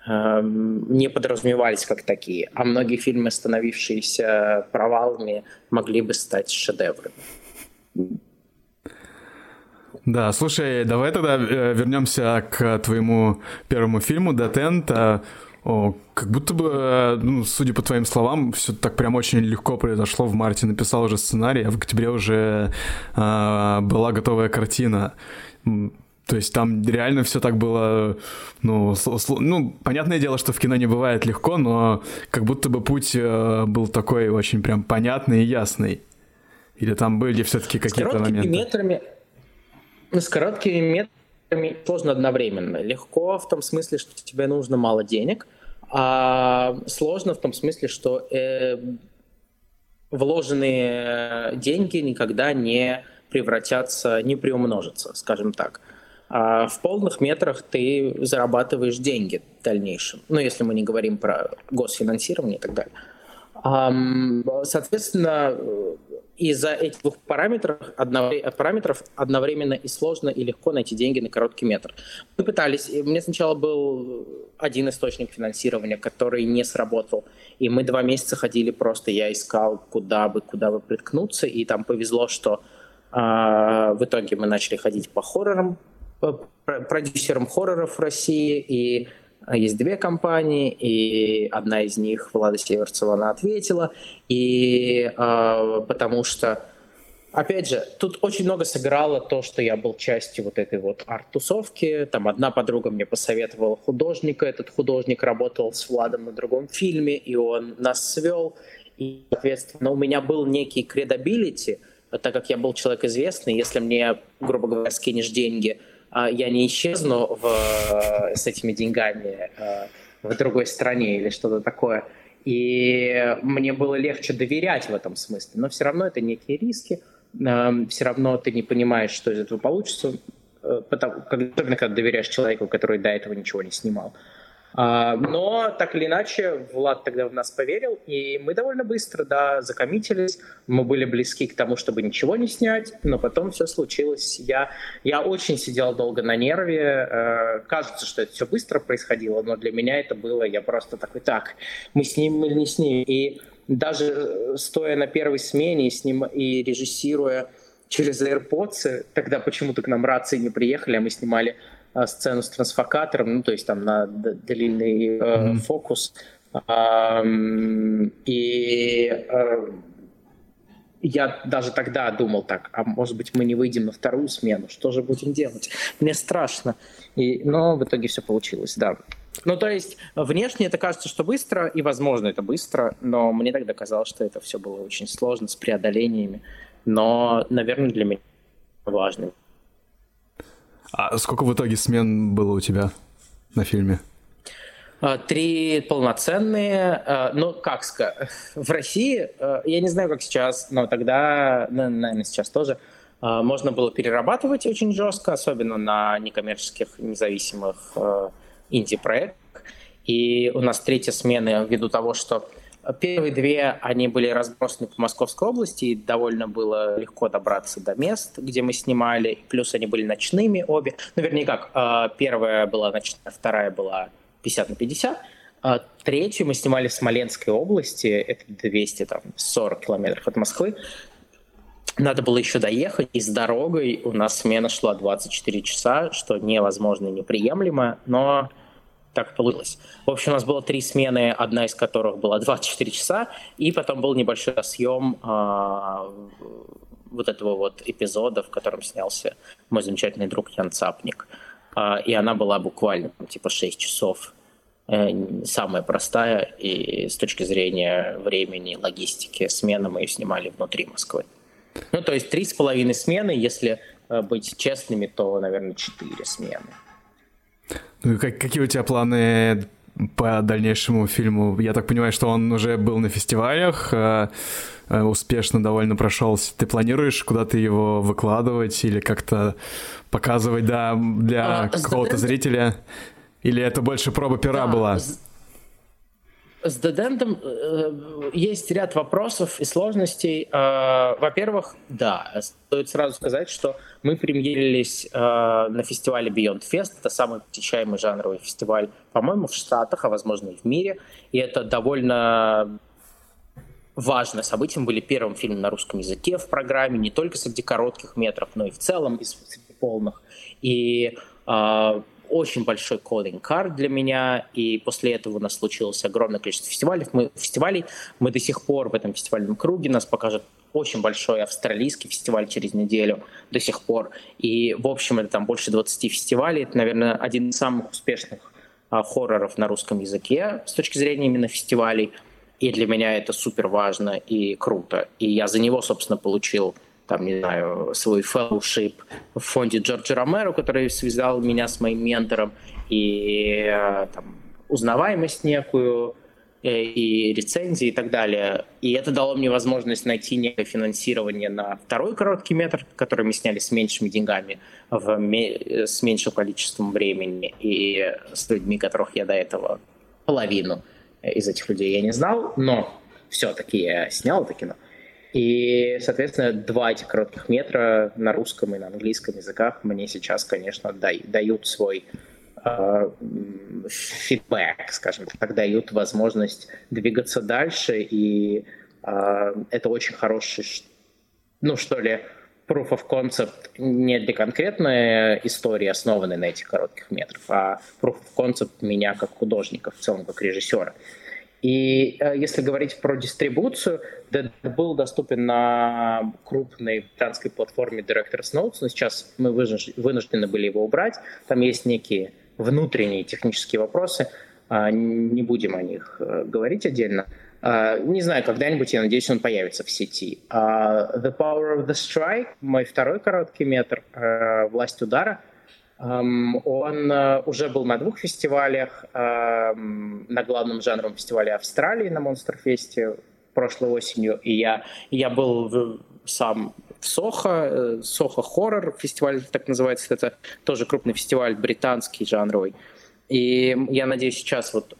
[SPEAKER 2] не подразумевались как такие, а многие фильмы, становившиеся провалами, могли бы стать шедеврами.
[SPEAKER 1] Да, слушай, давай тогда э, вернемся к твоему первому фильму «Детент». О, как будто бы, э, ну, судя по твоим словам, все так прям очень легко произошло. В марте написал уже сценарий, а в октябре уже э, была готовая картина. То есть там реально все так было, ну, ну, понятное дело, что в кино не бывает легко, но как будто бы путь э, был такой очень прям понятный и ясный. Или там были все-таки какие-то моменты?
[SPEAKER 2] метрами, ну, с короткими метрами сложно одновременно. Легко в том смысле, что тебе нужно мало денег, а сложно в том смысле, что э, вложенные деньги никогда не превратятся, не приумножатся, скажем так. А в полных метрах ты зарабатываешь деньги в дальнейшем. Ну, если мы не говорим про госфинансирование и так далее. Соответственно, из-за этих двух параметров, параметров одновременно и сложно, и легко найти деньги на короткий метр. Мы пытались, у меня сначала был один источник финансирования, который не сработал, и мы два месяца ходили просто, я искал, куда бы, куда бы приткнуться, и там повезло, что э, в итоге мы начали ходить по хоррорам, продюсером хорроров в России, и а, есть две компании, и одна из них, Влада Северцева, она ответила, и э, потому что, опять же, тут очень много сыграло то, что я был частью вот этой вот арт-тусовки, там одна подруга мне посоветовала художника, этот художник работал с Владом на другом фильме, и он нас свел, и, соответственно, у меня был некий credibility, так как я был человек известный, если мне, грубо говоря, скинешь деньги – я не исчезну в, с этими деньгами э, в другой стране или что-то такое. И мне было легче доверять в этом смысле. Но все равно это некие риски. Эм, все равно ты не понимаешь, что из этого получится. Э, потому, особенно когда доверяешь человеку, который до этого ничего не снимал. А, но так или иначе, Влад тогда в нас поверил, и мы довольно быстро, да, закоммитились. Мы были близки к тому, чтобы ничего не снять, но потом все случилось. Я, я очень сидел долго на нерве. Э, кажется, что это все быстро происходило, но для меня это было, я просто такой, так, мы снимем или не снимем. И даже э, стоя на первой смене и, сним, и режиссируя через AirPods, тогда почему-то к нам рации не приехали, а мы снимали сцену с трансфокатором, ну, то есть там на длинный э, mm-hmm. фокус. И э, я даже тогда думал так, а может быть мы не выйдем на вторую смену, что же будем делать? Мне страшно. И, но в итоге все получилось, да. Ну, то есть, внешне это кажется, что быстро, и, возможно, это быстро, но мне тогда казалось, что это все было очень сложно, с преодолениями. Но, наверное, для меня важно.
[SPEAKER 1] А сколько в итоге смен было у тебя на фильме?
[SPEAKER 2] А, три полноценные, а, ну, как сказать, в России, а, я не знаю, как сейчас, но тогда, наверное, сейчас тоже, можно было перерабатывать очень жестко, особенно на некоммерческих, независимых инди-проектах. И у нас третья смена, ввиду того, что Первые две, они были разбросаны по Московской области, и довольно было легко добраться до мест, где мы снимали. Плюс они были ночными обе. Ну, вернее, как, а, первая была ночная, вторая была 50 на 50. А третью мы снимали в Смоленской области, это 240 километров от Москвы. Надо было еще доехать, и с дорогой у нас смена шла 24 часа, что невозможно и неприемлемо, но так получилось. В общем, у нас было три смены, одна из которых была 24 часа, и потом был небольшой съем а, вот этого вот эпизода, в котором снялся мой замечательный друг Ян Цапник. А, и она была буквально типа 6 часов. Э, самая простая, и с точки зрения времени, логистики, смена мы ее снимали внутри Москвы. Ну, то есть три с половиной смены, если э, быть честными, то, наверное, четыре смены.
[SPEAKER 1] Ну и как, какие у тебя планы по дальнейшему фильму? Я так понимаю, что он уже был на фестивалях, э, э, успешно довольно прошелся. Ты планируешь куда-то его выкладывать или как-то показывать да, для а, какого-то зрителя? Или это больше проба пера да, была?
[SPEAKER 2] С Дедентом э, есть ряд вопросов и сложностей. Э, во-первых, да, стоит сразу сказать, что мы премьерились э, на фестивале Beyond Fest. Это самый посещаемый жанровый фестиваль, по-моему, в Штатах, а возможно и в мире. И это довольно важное событие. Мы были первым фильмом на русском языке в программе, не только среди коротких метров, но и в целом, и среди полных. И очень большой calling card для меня, и после этого у нас случилось огромное количество фестивалей. Мы, фестивалей. мы до сих пор в этом фестивальном круге, нас покажет очень большой австралийский фестиваль через неделю до сих пор. И, в общем, это там больше 20 фестивалей. Это, наверное, один из самых успешных а, хорроров на русском языке с точки зрения именно фестивалей. И для меня это супер важно и круто. И я за него, собственно, получил там, не знаю, свой fellowship в фонде Джорджа Ромеро, который связал меня с моим ментором, и э, там, узнаваемость некую, э, и рецензии и так далее. И это дало мне возможность найти некое финансирование на второй короткий метр, который мы сняли с меньшими деньгами, в, с меньшим количеством времени и с людьми, которых я до этого половину из этих людей я не знал, но все-таки я снял это кино. И, соответственно, два этих коротких метра на русском и на английском языках мне сейчас, конечно, дают свой э, фидбэк, скажем так, дают возможность двигаться дальше, и э, это очень хороший, ну что ли, proof of concept не для конкретной истории, основанной на этих коротких метрах, а proof of concept меня как художника, в целом как режиссера. И э, если говорить про дистрибуцию, Dead был доступен на крупной британской платформе Director's Notes, но сейчас мы вынуждены были его убрать. Там есть некие внутренние технические вопросы, э, не будем о них э, говорить отдельно. Uh, не знаю, когда-нибудь, я надеюсь, он появится в сети. Uh, the Power of the Strike, мой второй короткий метр, uh, «Власть удара», он э, уже был на двух фестивалях, на главном жанровом фестивале Австралии на Монстерфесте прошлой осенью, и я, я был сам в Сохо, э, Сохо Хоррор фестиваль, так называется, это тоже крупный фестиваль британский жанровый. И я надеюсь, сейчас вот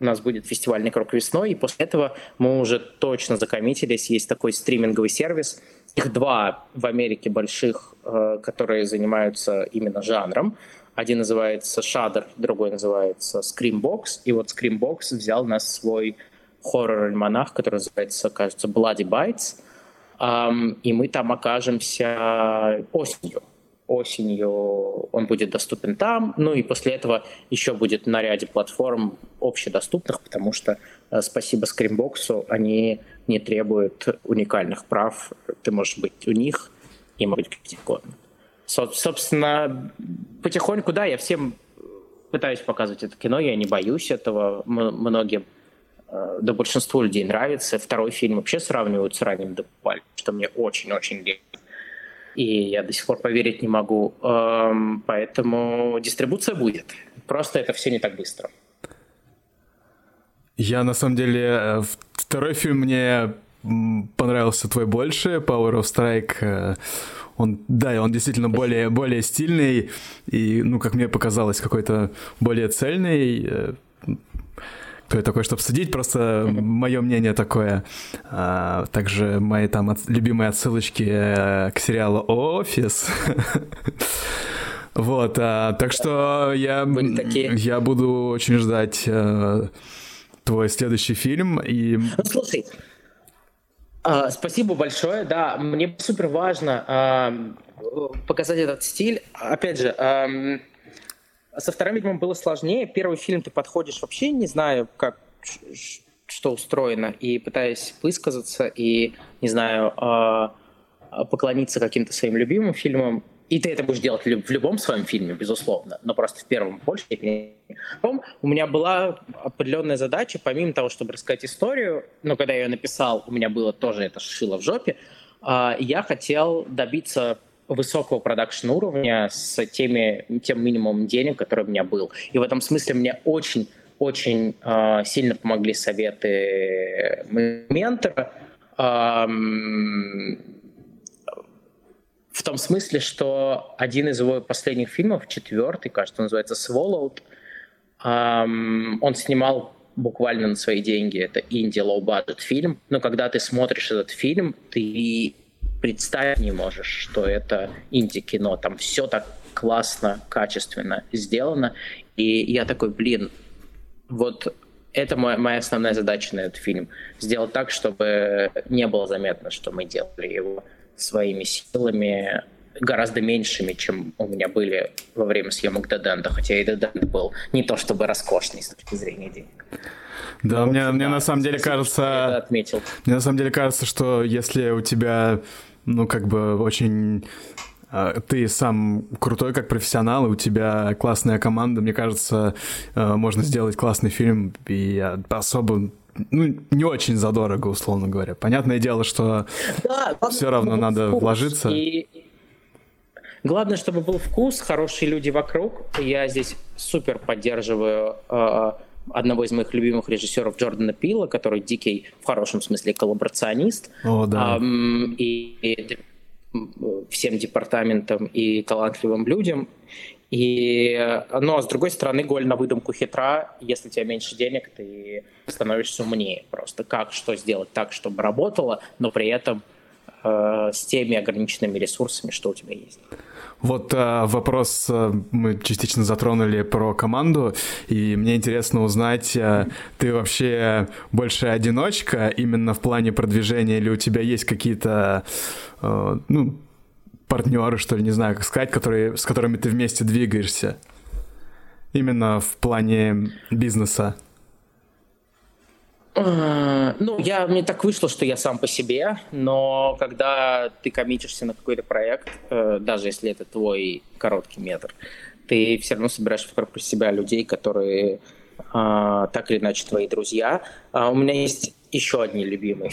[SPEAKER 2] у нас будет фестивальный круг весной, и после этого мы уже точно закоммитились. Есть такой стриминговый сервис. Их два в Америке больших, э, которые занимаются именно жанром. Один называется Shudder, другой называется Screambox. И вот Screambox взял нас свой хоррор-альманах, который называется, кажется, Bloody Bites. И мы там окажемся осенью осенью он будет доступен там, ну и после этого еще будет на ряде платформ общедоступных, потому что спасибо Screambox, они не требуют уникальных прав, ты можешь быть у них и может быть где угодно. Со- собственно, потихоньку, да, я всем пытаюсь показывать это кино, я не боюсь этого, М- многим э, да большинству людей нравится. Второй фильм вообще сравнивают с ранним Депаль, что мне очень-очень и я до сих пор поверить не могу. Эм, поэтому дистрибуция будет. Просто это все не так быстро.
[SPEAKER 1] Я на самом деле э, второй фильм мне понравился твой больше, Power of Strike. Э, он, да, он действительно более, более стильный и, ну, как мне показалось, какой-то более цельный. Э, кто я такой, чтобы судить, просто мое мнение такое. А, также мои там от, любимые отсылочки э, к сериалу «Офис». <laughs> Вот, а, так что я, я буду очень ждать твой следующий фильм. И...
[SPEAKER 2] Ну, слушай, а, спасибо большое. Да, мне супер важно а, показать этот стиль. Опять же, а, со вторым фильмом было сложнее. Первый фильм ты подходишь вообще не знаю, как что устроено, и пытаясь высказаться, и, не знаю, а, поклониться каким-то своим любимым фильмам. И ты это будешь делать в любом своем фильме, безусловно, но просто в первом больше степени. Потом у меня была определенная задача, помимо того, чтобы рассказать историю, но когда я ее написал, у меня было тоже это шило в жопе, а, я хотел добиться высокого продакшн уровня с теми, тем минимумом денег, который у меня был. И в этом смысле мне очень очень э, сильно помогли советы ментора. Э, в том смысле, что один из его последних фильмов, четвертый, кажется, называется «Swallowed», эм, он снимал буквально на свои деньги. Это инди low budget фильм. Но когда ты смотришь этот фильм, ты представить не можешь, что это инди-кино. Там все так классно, качественно сделано. И я такой, блин, вот это моя, моя основная задача на этот фильм. Сделать так, чтобы не было заметно, что мы делали его своими силами, гораздо меньшими, чем у меня были во время съемок Деденда, хотя и Деденд был не то чтобы роскошный с точки зрения денег.
[SPEAKER 1] Да, ну, мне, да, мне на самом деле кажется...
[SPEAKER 2] отметил.
[SPEAKER 1] Мне на самом деле кажется, что если у тебя, ну, как бы очень а, ты сам крутой как профессионал, и у тебя классная команда, мне кажется, а, можно сделать классный фильм и особо ну, не очень задорого, условно говоря. Понятное дело, что да, все равно надо вкус. вложиться. И...
[SPEAKER 2] Главное, чтобы был вкус, хорошие люди вокруг. Я здесь супер поддерживаю э, одного из моих любимых режиссеров Джордана Пила, который дикий, в хорошем смысле, коллаборационист.
[SPEAKER 1] О, да.
[SPEAKER 2] Эм, и, и всем департаментам и талантливым людям. И, но с другой стороны, голь на выдумку хитра. Если у тебя меньше денег, ты становишься умнее. Просто как, что сделать так, чтобы работало, но при этом э, с теми ограниченными ресурсами, что у тебя есть.
[SPEAKER 1] Вот э, вопрос э, мы частично затронули про команду, и мне интересно узнать, э, ты вообще больше одиночка именно в плане продвижения, или у тебя есть какие-то, э, ну, партнеры, что ли, не знаю, как сказать, которые, с которыми ты вместе двигаешься? Именно в плане бизнеса.
[SPEAKER 2] Э, ну, я, мне так вышло, что я сам по себе, но когда ты коммитишься на какой-то проект, э, даже если это твой короткий метр, ты все равно собираешь вокруг себя людей, которые а, так или иначе твои друзья. А у меня есть еще одни любимые.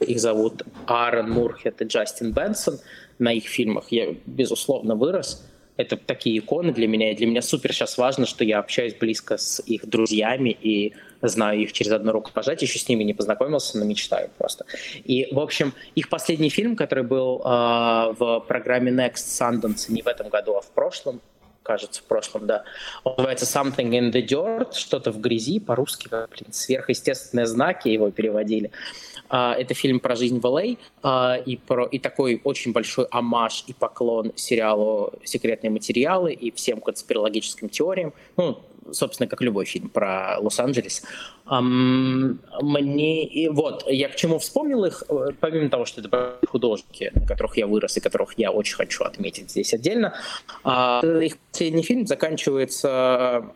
[SPEAKER 2] Их зовут Аарон Мурхет и Джастин Бенсон. На их фильмах я, безусловно, вырос это такие иконы для меня, и для меня супер сейчас важно, что я общаюсь близко с их друзьями и знаю их через одну руку пожать, еще с ними не познакомился, но мечтаю просто. И, в общем, их последний фильм, который был э, в программе Next Sundance не в этом году, а в прошлом, кажется, в прошлом, да. Он называется Something in the Dirt, что-то в грязи, по-русски, блин, сверхъестественные знаки его переводили. А, это фильм про жизнь в Л.А. А, и, про, и такой очень большой амаш и поклон сериалу «Секретные материалы» и всем конспирологическим теориям. Ну, собственно, как любой фильм про Лос-Анджелес. Мне... Вот, я к чему вспомнил их, э, помимо того, что это художники, на которых я вырос и которых я очень хочу отметить здесь отдельно, а, их последний фильм заканчивается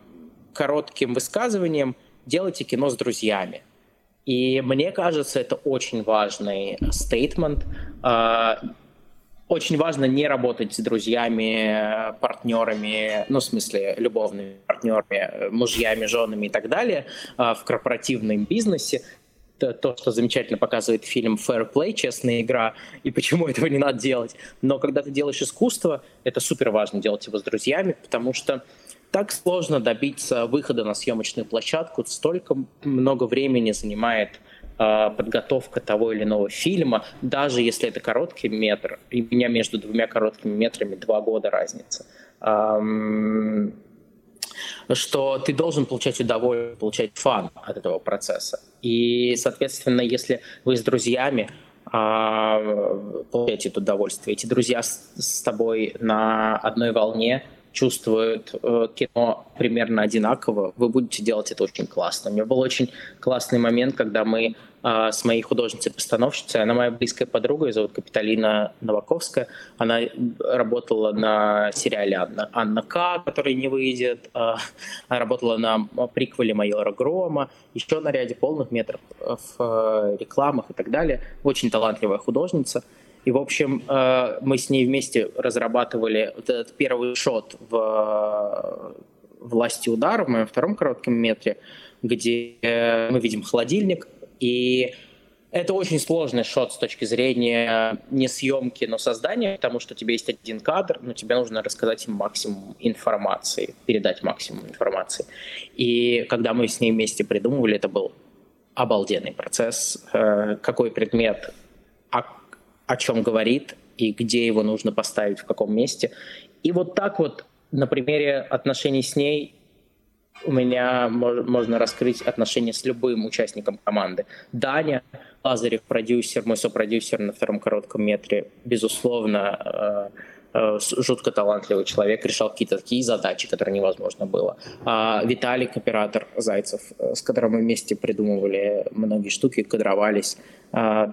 [SPEAKER 2] коротким высказыванием «Делайте кино с друзьями». И мне кажется, это очень важный стейтмент. А, очень важно не работать с друзьями, партнерами, ну, в смысле, любовными партнерами, мужьями, женами и так далее а, в корпоративном бизнесе. То, что замечательно показывает фильм Fair Play, честная игра, и почему этого не надо делать. Но когда ты делаешь искусство, это супер важно делать его с друзьями, потому что так сложно добиться выхода на съемочную площадку, столько много времени занимает э, подготовка того или иного фильма, даже если это короткий метр, и у меня между двумя короткими метрами два года разница. Что ты должен получать удовольствие, получать фан от этого процесса. И, соответственно, если вы с друзьями а, получаете это удовольствие, эти друзья с тобой на одной волне, чувствуют э, кино примерно одинаково, вы будете делать это очень классно. У меня был очень классный момент, когда мы э, с моей художницей-постановщицей, она моя близкая подруга, ее зовут Капиталина Новаковская, она работала на сериале «Анна, Анна К», который не выйдет, э, она работала на приквеле «Майора Грома», еще на ряде полных метров в э, рекламах и так далее. Очень талантливая художница – и, в общем, э, мы с ней вместе разрабатывали вот этот первый шот в «Власти удара» в моем втором коротком метре, где мы видим холодильник, и это очень сложный шот с точки зрения не съемки, но создания, потому что у тебя есть один кадр, но тебе нужно рассказать им максимум информации, передать максимум информации. И когда мы с ней вместе придумывали, это был обалденный процесс. Э, какой предмет, о чем говорит и где его нужно поставить, в каком месте. И вот так вот на примере отношений с ней у меня можно раскрыть отношения с любым участником команды. Даня Лазарев, продюсер, мой сопродюсер на втором коротком метре, безусловно, э, э, жутко талантливый человек, решал какие-то такие задачи, которые невозможно было. А Виталик, оператор Зайцев, э, с которым мы вместе придумывали многие штуки, кадровались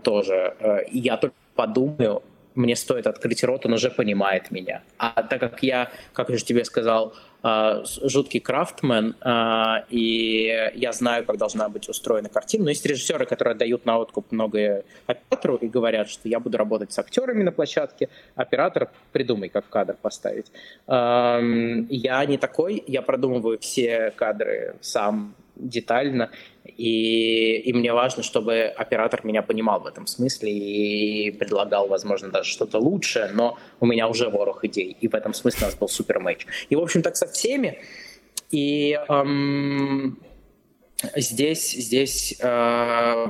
[SPEAKER 2] тоже. Я только подумаю, мне стоит открыть рот, он уже понимает меня. А так как я, как я же тебе сказал, а, жуткий крафтмен, а, и я знаю, как должна быть устроена картина. Но есть режиссеры, которые дают на откуп многое оператору и говорят, что я буду работать с актерами на площадке, оператор придумай, как кадр поставить. Я не такой, я продумываю все кадры сам детально, и, и мне важно, чтобы оператор меня понимал в этом смысле и предлагал, возможно, даже что-то лучшее, но у меня уже ворох идей, и в этом смысле у нас был супер матч. И, в общем, так со всеми. И эм, здесь, здесь э,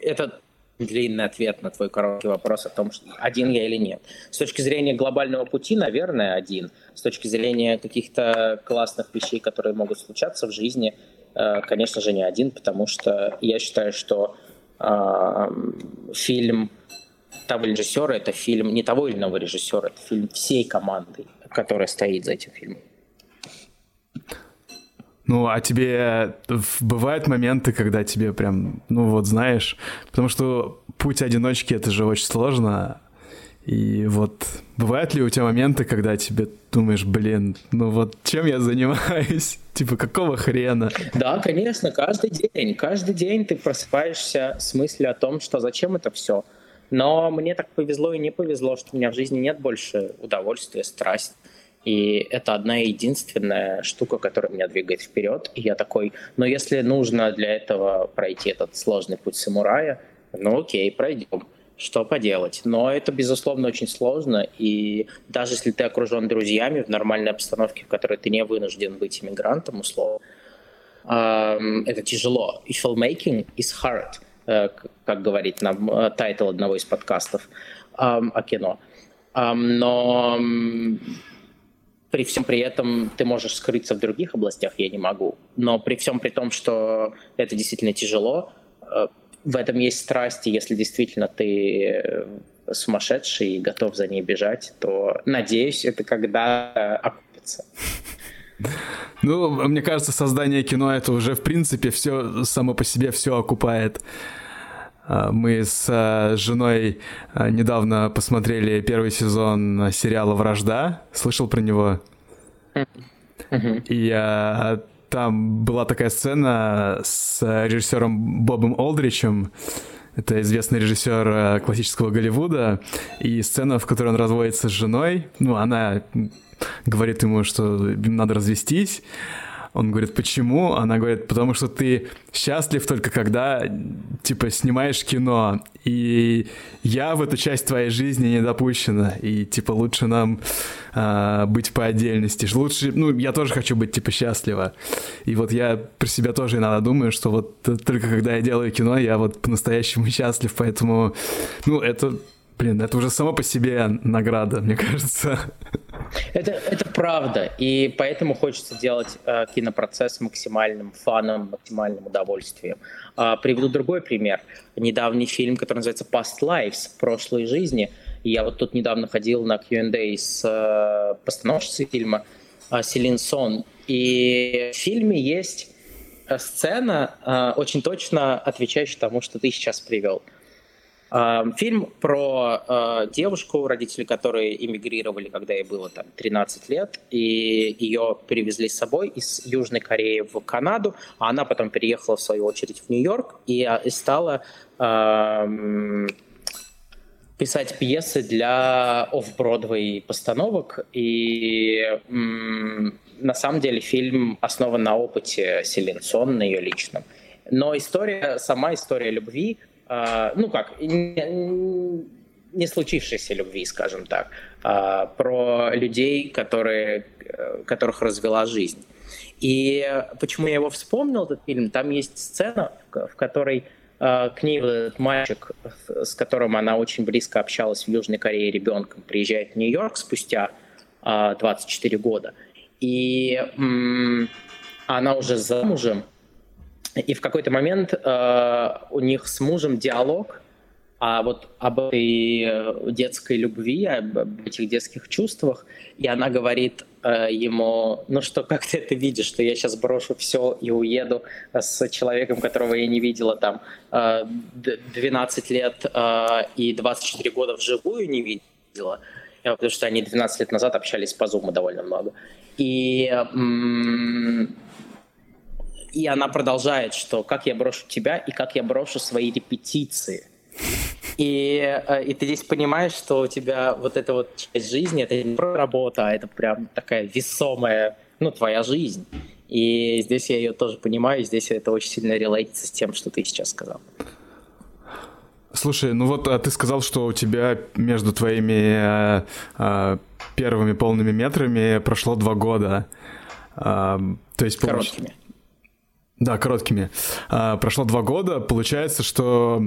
[SPEAKER 2] это длинный ответ на твой короткий вопрос о том, что один я или нет. С точки зрения глобального пути, наверное, один. С точки зрения каких-то классных вещей, которые могут случаться в жизни, конечно же, не один, потому что я считаю, что э, фильм того режиссера это фильм не того или иного режиссера, это фильм всей команды, которая стоит за этим фильмом.
[SPEAKER 1] Ну, а тебе бывают моменты, когда тебе прям, ну вот знаешь, потому что путь одиночки это же очень сложно, и вот бывают ли у тебя моменты, когда тебе думаешь, блин, ну вот чем я занимаюсь? <laughs> типа, какого хрена?
[SPEAKER 2] Да, конечно, каждый день. Каждый день ты просыпаешься с мыслью о том, что зачем это все. Но мне так повезло и не повезло, что у меня в жизни нет больше удовольствия, страсти. И это одна единственная штука, которая меня двигает вперед. И я такой, ну если нужно для этого пройти этот сложный путь самурая, ну окей, пройдем что поделать. Но это, безусловно, очень сложно, и даже если ты окружен друзьями в нормальной обстановке, в которой ты не вынужден быть иммигрантом, условно, это тяжело. И filmmaking is hard, э, как говорит нам э, title одного из подкастов о кино. Но при всем при этом ты можешь скрыться в других областях, я не могу. Но при всем при том, что это действительно тяжело, э, в этом есть страсти, если действительно ты э, сумасшедший и готов за ней бежать, то, надеюсь, это когда окупится. <laughs>
[SPEAKER 1] Ну, мне кажется, создание кино это уже, в принципе, все само по себе все окупает. А, мы с а, женой недавно посмотрели первый сезон сериала «Вражда». Слышал про него? И там была такая сцена с режиссером Бобом Олдричем, это известный режиссер э, классического Голливуда, и сцена, в которой он разводится с женой, ну, она говорит ему, что надо развестись, он говорит, почему? Она говорит, потому что ты счастлив только когда, типа, снимаешь кино. И я в эту часть твоей жизни не допущена. И, типа, лучше нам а, быть по отдельности. Лучше, ну, я тоже хочу быть, типа, счастлива. И вот я про себя тоже иногда думаю, что вот только когда я делаю кино, я вот по-настоящему счастлив. Поэтому, ну, это, блин, это уже само по себе награда, мне кажется.
[SPEAKER 2] Это, это правда, и поэтому хочется делать э, кинопроцесс максимальным фаном, максимальным удовольствием. Э, приведу другой пример. Недавний фильм, который называется Past Lives, прошлые жизни. Я вот тут недавно ходил на Q&A с э, постановщицей фильма э, Селин Сон, и в фильме есть э, сцена, э, очень точно отвечающая тому, что ты сейчас привел. Фильм про э, девушку, родители которой эмигрировали, когда ей было там 13 лет, и ее перевезли с собой из Южной Кореи в Канаду, а она потом переехала в свою очередь в Нью-Йорк и, а, и стала писать пьесы для офф-бродвей постановок. И э, на самом деле фильм основан на опыте Селин Сон, на ее личном. Но история, сама история любви ну как, не, не случившейся любви, скажем так, а, про людей, которые, э, которых развела жизнь. И почему я его вспомнил, этот фильм, там есть сцена, в которой а, к ней вот этот мальчик, с которым она очень близко общалась в Южной Корее ребенком, приезжает в Нью-Йорк спустя 24 года. И она уже замужем, и в какой-то момент э, у них с мужем диалог а вот об этой э, детской любви, об этих детских чувствах, и она говорит э, ему, ну что, как ты это видишь, что я сейчас брошу все и уеду с человеком, которого я не видела там э, 12 лет э, и 24 года вживую не видела, э, потому что они 12 лет назад общались по зуму довольно много. И м- и она продолжает, что как я брошу тебя и как я брошу свои репетиции. И, э, и ты здесь понимаешь, что у тебя вот эта вот часть жизни, это не про работа, а это прям такая весомая, ну, твоя жизнь. И здесь я ее тоже понимаю, и здесь это очень сильно релейтится с тем, что ты сейчас сказал.
[SPEAKER 1] Слушай, ну вот а ты сказал, что у тебя между твоими а, а, первыми полными метрами прошло два года. А, то есть,
[SPEAKER 2] Короткими.
[SPEAKER 1] Да, короткими. А, прошло два года. Получается, что,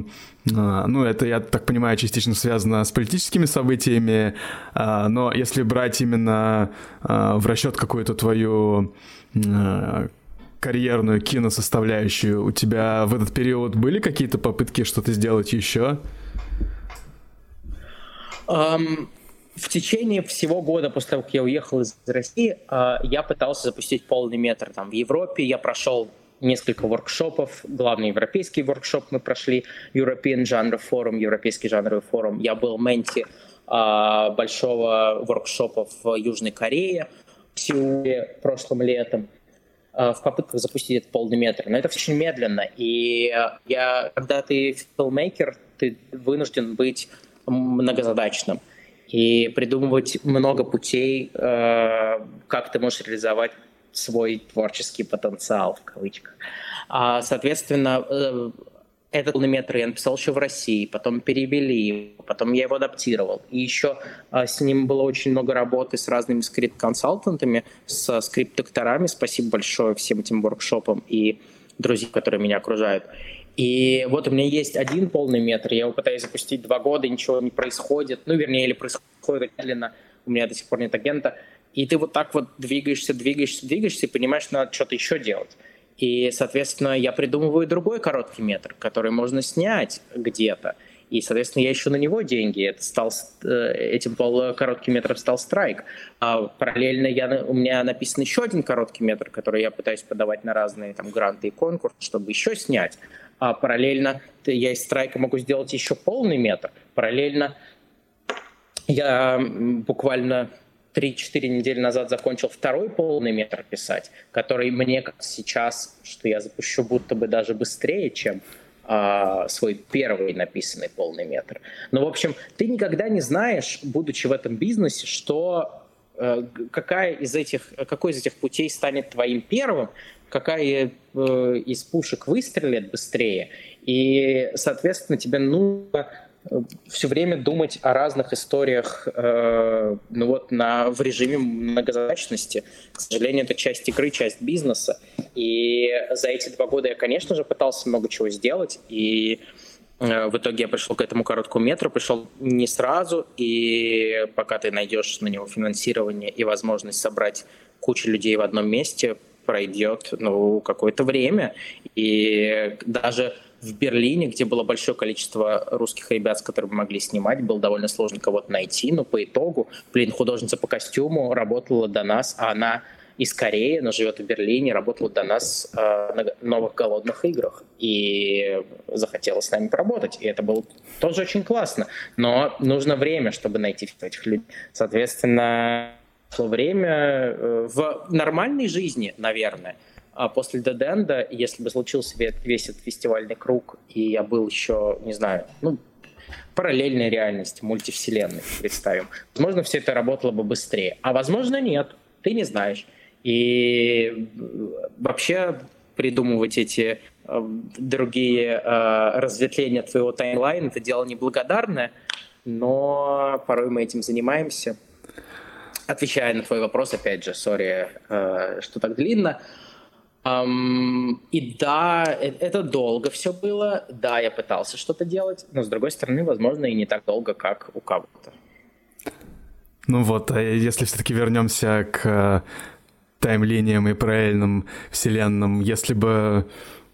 [SPEAKER 1] а, ну, это, я так понимаю, частично связано с политическими событиями, а, но если брать именно в расчет какую-то твою а, карьерную киносоставляющую, у тебя в этот период были какие-то попытки что-то сделать еще?
[SPEAKER 2] Um... В течение всего года после того, как я уехал из России, я пытался запустить полный метр там в Европе. Я прошел несколько воркшопов. Главный европейский воркшоп мы прошли, European Genre Forum, Европейский жанровый форум. Я был менти а, большого воркшопа в Южной Корее, в Сеуле прошлым летом а, в попытках запустить этот полный метр. Но это очень медленно. И я, когда ты филмейкер, ты вынужден быть многозадачным и придумывать много путей, как ты можешь реализовать свой творческий потенциал, в кавычках. А, соответственно, э, этот полнометр я написал еще в России, потом перевели, потом я его адаптировал. И еще а, с ним было очень много работы с разными скрипт-консалтантами, с скрипт-докторами. Спасибо большое всем этим воркшопам и друзьям, которые меня окружают. И вот у меня есть один полный метр, я его пытаюсь запустить два года, ничего не происходит. Ну, вернее, или происходит медленно, у меня до сих пор нет агента. И ты вот так вот двигаешься, двигаешься, двигаешься и понимаешь, что надо что-то еще делать. И, соответственно, я придумываю другой короткий метр, который можно снять где-то. И, соответственно, я ищу на него деньги. Это стал, э, этим коротким метром стал страйк. А параллельно я, у меня написан еще один короткий метр, который я пытаюсь подавать на разные там, гранты и конкурсы, чтобы еще снять. А параллельно я из страйка могу сделать еще полный метр. Параллельно я буквально 3-4 недели назад закончил второй полный метр писать, который мне как сейчас, что я запущу будто бы даже быстрее, чем а, свой первый написанный полный метр. Но, в общем, ты никогда не знаешь, будучи в этом бизнесе, что э, какая из этих, какой из этих путей станет твоим первым, какая э, из пушек выстрелит быстрее. И, соответственно, тебе нужно все время думать о разных историях э, ну вот на, в режиме многозадачности. К сожалению, это часть игры, часть бизнеса. И за эти два года я, конечно же, пытался много чего сделать. И Э, в итоге я пришел к этому короткому метру, пришел не сразу, и пока ты найдешь на него финансирование и возможность собрать кучу людей в одном месте, пройдет ну, какое-то время. И даже в Берлине, где было большое количество русских ребят, с которыми могли снимать, было довольно сложно кого-то найти, но по итогу, блин, художница по костюму работала до нас, а она из Кореи, но живет в Берлине, работала до нас э, на новых голодных играх и захотела с нами поработать. И это было тоже очень классно. Но нужно время, чтобы найти этих людей. Соответственно, время э, в нормальной жизни, наверное, а после Деденда, если бы случился весь этот фестивальный круг, и я был еще, не знаю, ну, параллельной реальности, мультивселенной, представим, возможно, все это работало бы быстрее. А возможно, нет. Ты не знаешь. И вообще придумывать эти э, другие э, разветвления твоего таймлайна, это дело неблагодарное, но порой мы этим занимаемся. Отвечая на твой вопрос, опять же, сори, э, что так длинно, Um, и да, это долго все было. Да, я пытался что-то делать, но с другой стороны, возможно, и не так долго, как у кого-то.
[SPEAKER 1] Ну вот, а если все-таки вернемся к таймлиниям и параллельным вселенным, если бы,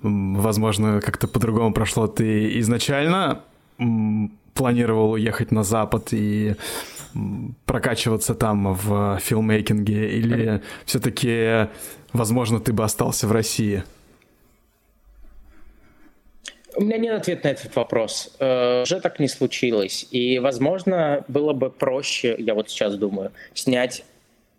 [SPEAKER 1] возможно, как-то по-другому прошло, ты изначально планировал уехать на Запад и прокачиваться там в филмейкинге, или все-таки, возможно, ты бы остался в России?
[SPEAKER 2] У меня нет ответа на этот вопрос. Э, уже так не случилось. И, возможно, было бы проще, я вот сейчас думаю, снять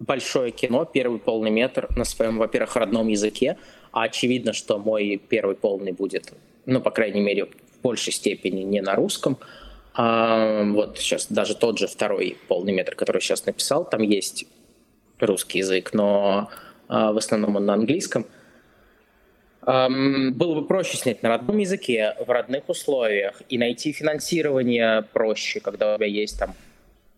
[SPEAKER 2] большое кино, первый полный метр на своем, во-первых, родном языке, а очевидно, что мой первый полный будет, ну, по крайней мере, в большей степени не на русском. Вот сейчас даже тот же второй полный метр, который сейчас написал, там есть русский язык, но а, в основном он на английском. Было бы проще снять на родном языке, в родных условиях, и найти финансирование проще, когда у тебя есть там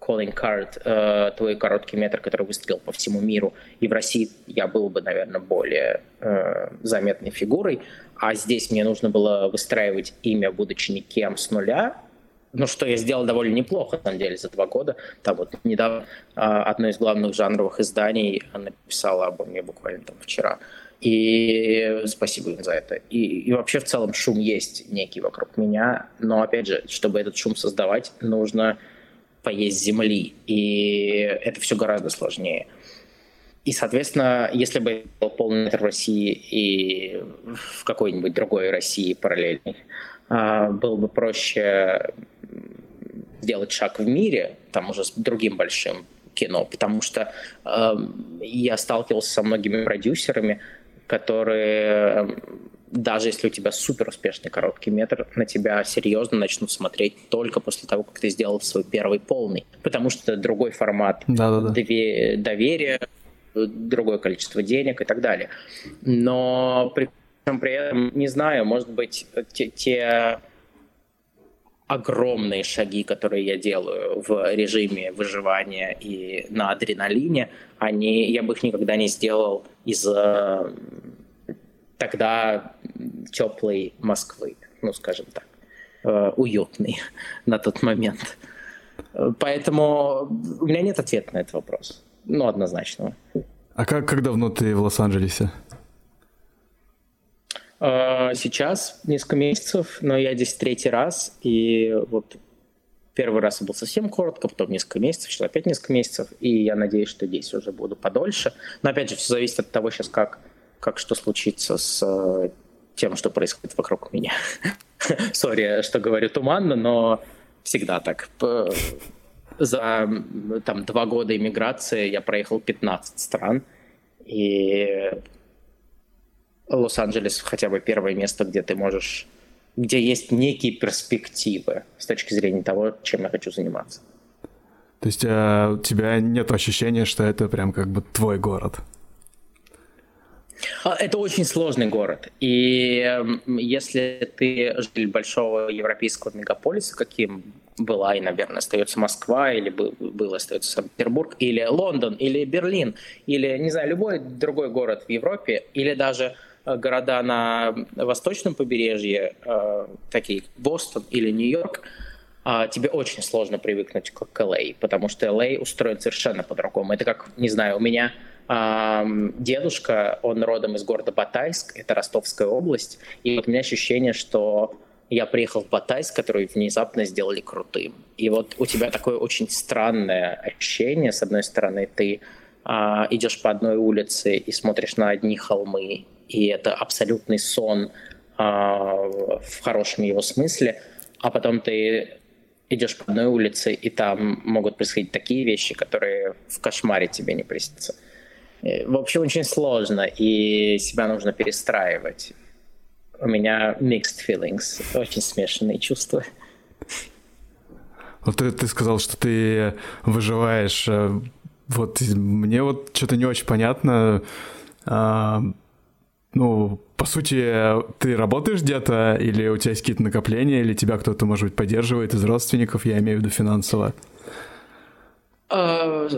[SPEAKER 2] calling card, э, твой короткий метр, который выстрелил по всему миру. И в России я был бы, наверное, более э, заметной фигурой. А здесь мне нужно было выстраивать имя, будучи никем с нуля. Ну, что я сделал довольно неплохо, на самом деле, за два года. Там вот недавно э, одно из главных жанровых изданий написало обо мне буквально там вчера. И спасибо им за это. И, и вообще в целом шум есть некий вокруг меня. Но опять же, чтобы этот шум создавать, нужно поесть земли, и это все гораздо сложнее. И, соответственно, если бы был полный в России и в какой-нибудь другой России параллельной, а, было бы проще сделать шаг в мире, там уже с другим большим кино, потому что э, я сталкивался со многими продюсерами, которые даже если у тебя супер успешный короткий метр, на тебя серьезно начнут смотреть только после того, как ты сделал свой первый полный. Потому что другой формат доверия, другое количество денег и так далее. Но при, при этом, не знаю, может быть, те, те огромные шаги, которые я делаю в режиме выживания и на адреналине, они, я бы их никогда не сделал из-за тогда теплой Москвы, ну, скажем так, э, уютный <laughs> на тот момент. Поэтому у меня нет ответа на этот вопрос. Ну, однозначного.
[SPEAKER 1] А как, как давно ты в Лос-Анджелесе?
[SPEAKER 2] Э, сейчас несколько месяцев, но я здесь третий раз, и вот первый раз был совсем коротко, потом несколько месяцев, сейчас опять несколько месяцев, и я надеюсь, что здесь уже буду подольше. Но опять же, все зависит от того сейчас, как как что случится с э, тем, что происходит вокруг меня. <laughs> Сори, что говорю туманно, но всегда так. За там, два года иммиграции я проехал 15 стран, и Лос-Анджелес хотя бы первое место, где ты можешь, где есть некие перспективы с точки зрения того, чем я хочу заниматься.
[SPEAKER 1] То есть э, у тебя нет ощущения, что это прям как бы твой город?
[SPEAKER 2] А, это очень сложный город. И эм, если ты житель большого европейского мегаполиса, каким была и, наверное, остается Москва, или был остается Санкт-Петербург, или Лондон, или Берлин, или, не знаю, любой другой город в Европе, или даже города на восточном побережье, э, такие Бостон или Нью-Йорк, э, тебе очень сложно привыкнуть к, к LA, потому что LA устроен совершенно по-другому. Это как, не знаю, у меня дедушка, он родом из города Батайск, это Ростовская область, и вот у меня ощущение, что я приехал в Батайск, который внезапно сделали крутым. И вот у тебя такое очень странное ощущение. С одной стороны, ты а, идешь по одной улице и смотришь на одни холмы, и это абсолютный сон а, в хорошем его смысле, а потом ты идешь по одной улице, и там могут происходить такие вещи, которые в кошмаре тебе не приснятся. Э, в общем, очень сложно, и себя нужно перестраивать. У меня mixed feelings, очень смешанные чувства.
[SPEAKER 1] Вот ты, ты сказал, что ты выживаешь э, вот мне вот что-то не очень понятно. Ну, по сути, ты работаешь где-то, или у тебя есть какие-то накопления, или тебя кто-то, может быть, поддерживает из родственников, я имею в виду финансово?
[SPEAKER 2] А,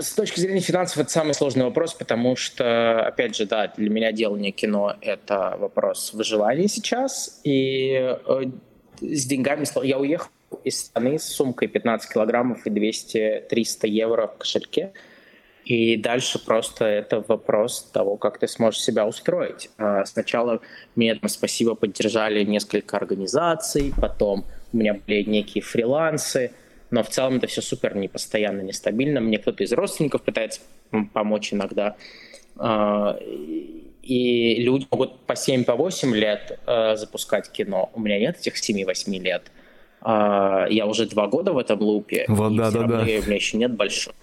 [SPEAKER 2] с точки зрения финансов это самый сложный вопрос, потому что, опять же, да, для меня делание кино — это вопрос выживания сейчас, и э, с деньгами я уехал из страны с сумкой 15 килограммов и 200-300 евро в кошельке. И дальше просто это вопрос того, как ты сможешь себя устроить. А, сначала мне там спасибо поддержали несколько организаций, потом у меня были некие фрилансы, но в целом это все супер непостоянно, нестабильно. Мне кто-то из родственников пытается помочь иногда. А, и люди могут по 7-8 по лет а, запускать кино. У меня нет этих 7-8 лет. Я уже два года в этом лупе,
[SPEAKER 1] вот, и да, да, да. у
[SPEAKER 2] меня еще нет большого,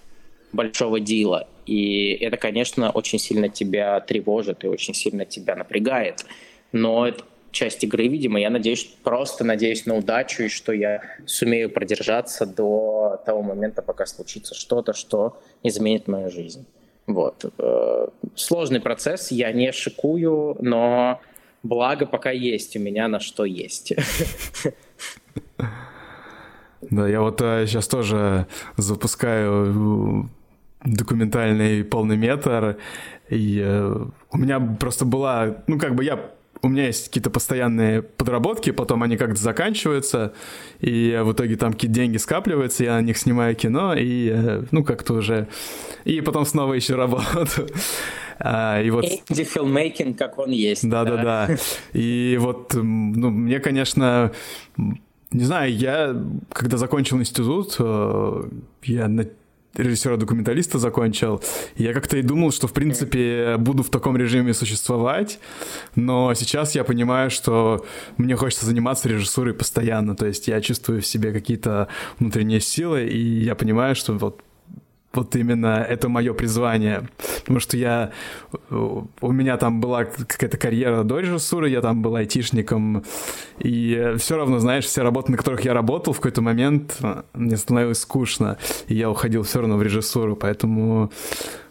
[SPEAKER 2] большого дела. И это, конечно, очень сильно тебя тревожит и очень сильно тебя напрягает. Но это часть игры, видимо. Я надеюсь, просто надеюсь на удачу и что я сумею продержаться до того момента, пока случится что-то, что изменит мою жизнь. Вот. Э, сложный процесс, я не шикую, но благо пока есть у меня на что есть. <laughs>
[SPEAKER 1] Да, я вот а, сейчас тоже запускаю э, документальный полный метр, и э, у меня просто была, ну как бы я у меня есть какие-то постоянные подработки, потом они как-то заканчиваются, и в итоге там какие-то деньги скапливаются, я на них снимаю кино, и, э, ну, как-то уже... И потом снова ищу работу. <laughs>
[SPEAKER 2] А, и вот... Филмейкинг, как он есть.
[SPEAKER 1] Да-да-да. И вот, ну, мне, конечно, не знаю, я, когда закончил институт, э, я режиссера-документалиста закончил, я как-то и думал, что, в принципе, буду в таком режиме существовать, но сейчас я понимаю, что мне хочется заниматься режиссурой постоянно, то есть я чувствую в себе какие-то внутренние силы, и я понимаю, что вот вот именно это мое призвание. Потому что я... У меня там была какая-то карьера до режиссуры, я там был айтишником, и все равно, знаешь, все работы, на которых я работал, в какой-то момент мне становилось скучно, и я уходил все равно в режиссуру, поэтому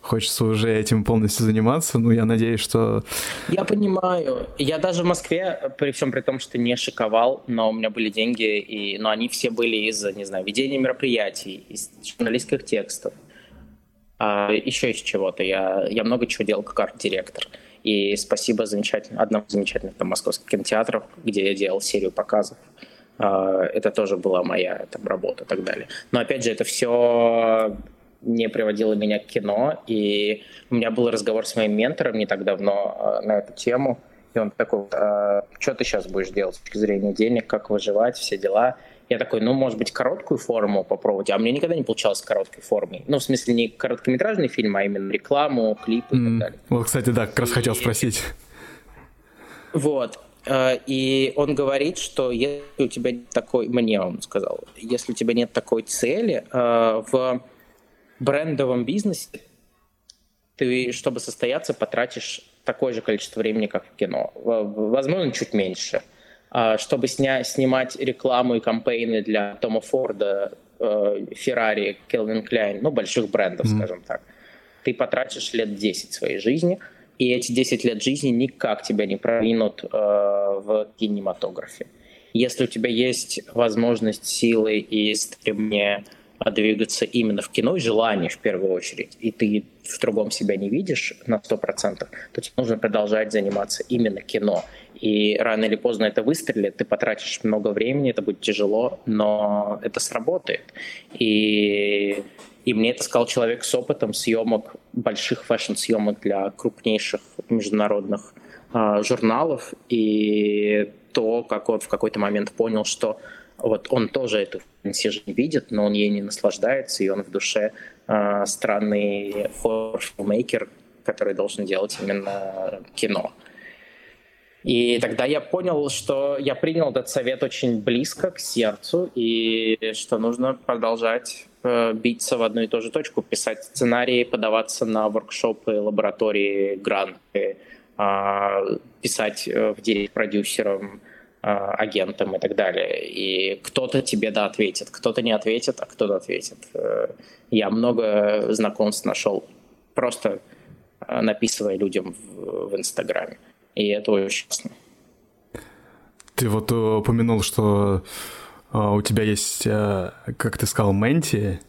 [SPEAKER 1] хочется уже этим полностью заниматься. Ну, я надеюсь, что...
[SPEAKER 2] Я понимаю. Я даже в Москве, при всем при том, что не шиковал, но у меня были деньги, и... но они все были из, не знаю, ведения мероприятий, из журналистских текстов а, еще из чего-то. Я, я много чего делал как арт-директор. И спасибо замечательно, одному замечательных там, московских кинотеатров, где я делал серию показов. А, это тоже была моя там, работа и так далее. Но опять же, это все не приводило меня к кино. И у меня был разговор с моим ментором не так давно а, на эту тему. И он такой, а, что ты сейчас будешь делать с точки зрения денег, как выживать, все дела. Я такой, ну, может быть, короткую форму попробовать. А мне никогда не получалось короткой формой. Ну, в смысле, не короткометражный фильм, а именно рекламу, клипы mm. и так далее.
[SPEAKER 1] Вот, кстати, да, как раз и... хотел спросить.
[SPEAKER 2] Вот. Э, и он говорит, что если у тебя нет такой, мне он сказал, если у тебя нет такой цели э, в брендовом бизнесе, ты, чтобы состояться, потратишь такое же количество времени, как в кино. Возможно, чуть меньше. Чтобы сня снимать рекламу и кампейны для Тома Форда, Феррари, Келвин Кляйн, ну, больших брендов, mm-hmm. скажем так, ты потратишь лет 10 своей жизни, и эти 10 лет жизни никак тебя не продвинут э, в кинематографе. Если у тебя есть возможность, силы и стремление двигаться именно в кино и желание в первую очередь, и ты в другом себя не видишь на 100%, то тебе нужно продолжать заниматься именно кино. И рано или поздно это выстрелит, ты потратишь много времени, это будет тяжело, но это сработает. И, и мне это сказал человек с опытом съемок, больших фэшн-съемок для крупнейших международных э, журналов, и то, как он в какой-то момент понял, что вот он тоже эту жизнь видит, но он ей не наслаждается, и он в душе э, странный хоррор- filmmaker, который должен делать именно кино. И тогда я понял, что я принял этот совет очень близко к сердцу, и что нужно продолжать э, биться в одну и ту же точку, писать сценарии, подаваться на воркшопы, лаборатории, гранты, э, писать э, в директ продюсерам, а, агентом и так далее. И кто-то тебе да ответит, кто-то не ответит, а кто-то ответит. Э, я много знакомств нашел, просто написывая людям в Инстаграме. И это очень классно.
[SPEAKER 1] Ты вот упомянул, что э, у тебя есть, как ты сказал, менти.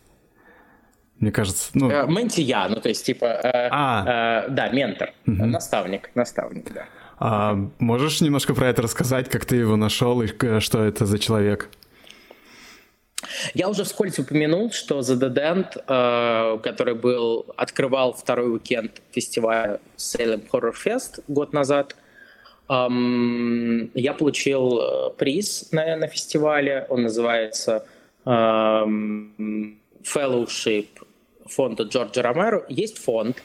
[SPEAKER 1] Мне кажется,
[SPEAKER 2] ну... Менти я, ну то есть типа... А. Да, ментор, угу. наставник, наставник, да.
[SPEAKER 1] А можешь немножко про это рассказать, как ты его нашел и что это за человек?
[SPEAKER 2] Я уже вскользь упомянул, что The Dead End, э, который был, открывал второй уикенд фестиваля Salem Horror Fest год назад, я получил э, приз на, на фестивале. Он называется Fellowship фонда Джорджа Ромеро. Есть фонд,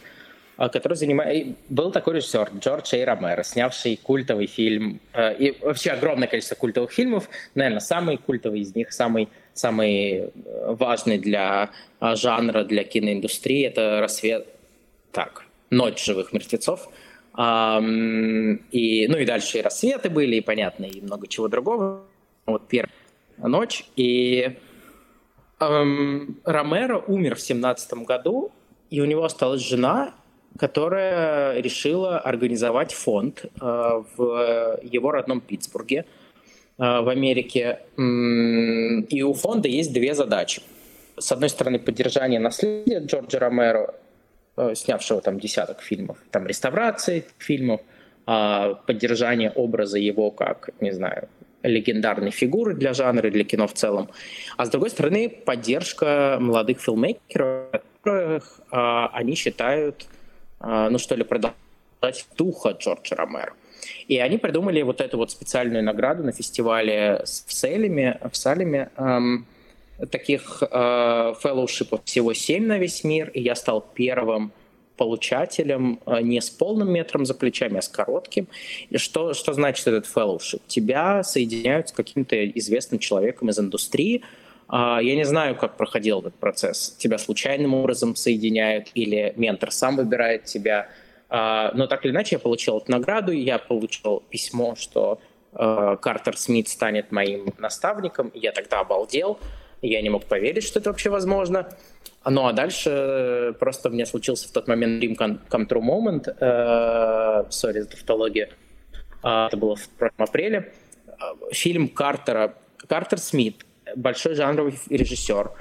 [SPEAKER 2] а, который занимает... Был такой режиссер Джордж Эй Ромеро, снявший культовый фильм, э, и вообще огромное количество культовых фильмов, наверное, самый культовый из них, самый, самый э, важный для а, жанра, для киноиндустрии, это «Рассвет...» Так, «Ночь живых мертвецов». И, ну и дальше и «Рассветы» были, и, понятно, и много чего другого. Вот первая ночь. И эм, Ромеро умер в семнадцатом году, и у него осталась жена, которая решила организовать фонд э, в его родном Питтсбурге э, в Америке. И у фонда есть две задачи. С одной стороны, поддержание наследия Джорджа Ромеро, э, снявшего там десяток фильмов, там реставрации фильмов, а поддержание образа его как, не знаю, легендарной фигуры для жанра, для кино в целом. А с другой стороны, поддержка молодых филмейкеров, которых они считают ну что ли, продолжать духа Джорджа Ромеро. И они придумали вот эту вот специальную награду на фестивале в Салеме, в Салеме эм, таких э, фэллоушипов всего семь на весь мир, и я стал первым получателем э, не с полным метром за плечами, а с коротким. И что, что значит этот фэллоушип? Тебя соединяют с каким-то известным человеком из индустрии, а, я не знаю, как проходил этот процесс. Тебя случайным образом соединяют или ментор сам выбирает тебя. А, но так или иначе я получил эту награду, я получил письмо, что а, Картер Смит станет моим наставником. Я тогда обалдел. Я не мог поверить, что это вообще возможно. Ну а дальше просто у меня случился в тот момент Dream Come True Moment. Sorry за тавтологию. Это было в прошлом апреле. Фильм Картера. Картер Смит большой жанровый режиссер, а,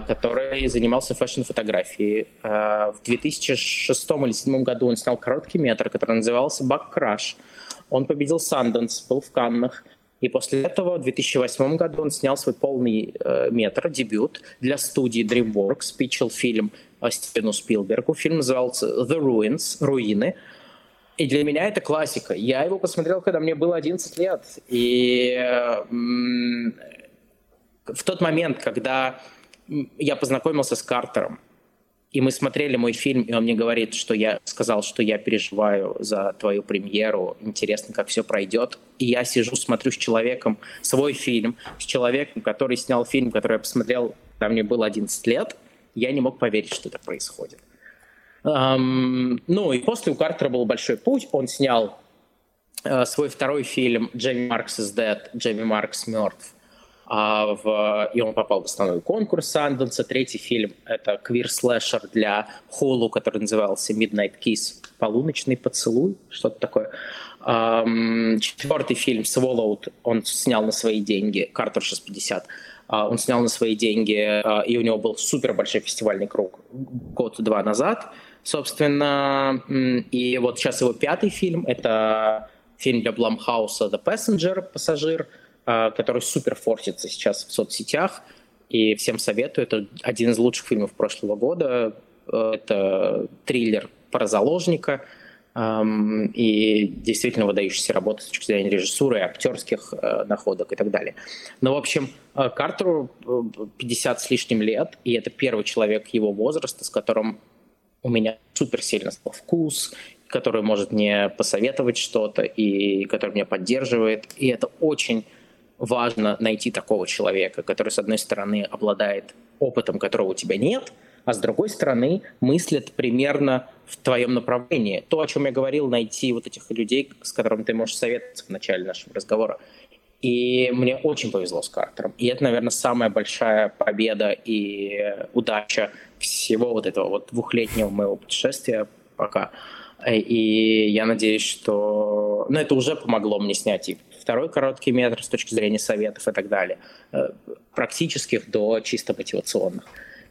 [SPEAKER 2] который занимался фэшн-фотографией. А, в 2006 или 2007 году он снял короткий метр, который назывался «Bugcrush». Он победил Санденс, был в Каннах. И после этого в 2008 году он снял свой полный э, метр, дебют для студии DreamWorks, питчил фильм Стивену Спилбергу. Фильм назывался «The Ruins», «Руины». И для меня это классика. Я его посмотрел, когда мне было 11 лет. И в тот момент, когда я познакомился с Картером, и мы смотрели мой фильм, и он мне говорит, что я сказал, что я переживаю за твою премьеру, интересно, как все пройдет. И я сижу, смотрю с человеком свой фильм, с человеком, который снял фильм, который я посмотрел, когда мне было 11 лет. Я не мог поверить, что это происходит. Um, ну и после у Картера был большой путь. Он снял uh, свой второй фильм «Джейми Маркс is Dead», «Джейми Маркс мертв», а, в, и он попал в основной конкурс Санденса. Третий фильм — это квир-слэшер для Hulu, который назывался Midnight Kiss, полуночный поцелуй, что-то такое. Четвертый фильм Swallowed он снял на свои деньги, Картер 650. Он снял на свои деньги, а, и у него был супер большой фестивальный круг год-два назад, собственно. И вот сейчас его пятый фильм — это фильм для Блумхауса «The Passenger», «Пассажир», который супер форсится сейчас в соцсетях, и всем советую. Это один из лучших фильмов прошлого года. Э, это триллер про заложника, и действительно выдающаяся работа с точки зрения режиссуры, актерских э, находок и так далее. Но, в общем, э, Картеру 50 с лишним лет, и это первый человек его возраста, с которым у меня супер сильно стал вкус, который может мне посоветовать что-то, и который меня поддерживает. И это очень важно найти такого человека, который, с одной стороны, обладает опытом, которого у тебя нет, а с другой стороны, мыслит примерно в твоем направлении. То, о чем я говорил, найти вот этих людей, с которыми ты можешь советоваться в начале нашего разговора. И мне очень повезло с Картером. И это, наверное, самая большая победа и удача всего вот этого вот двухлетнего моего путешествия пока. И я надеюсь, что... Ну, это уже помогло мне снять и второй короткий метр с точки зрения советов и так далее, э, практических до чисто мотивационных.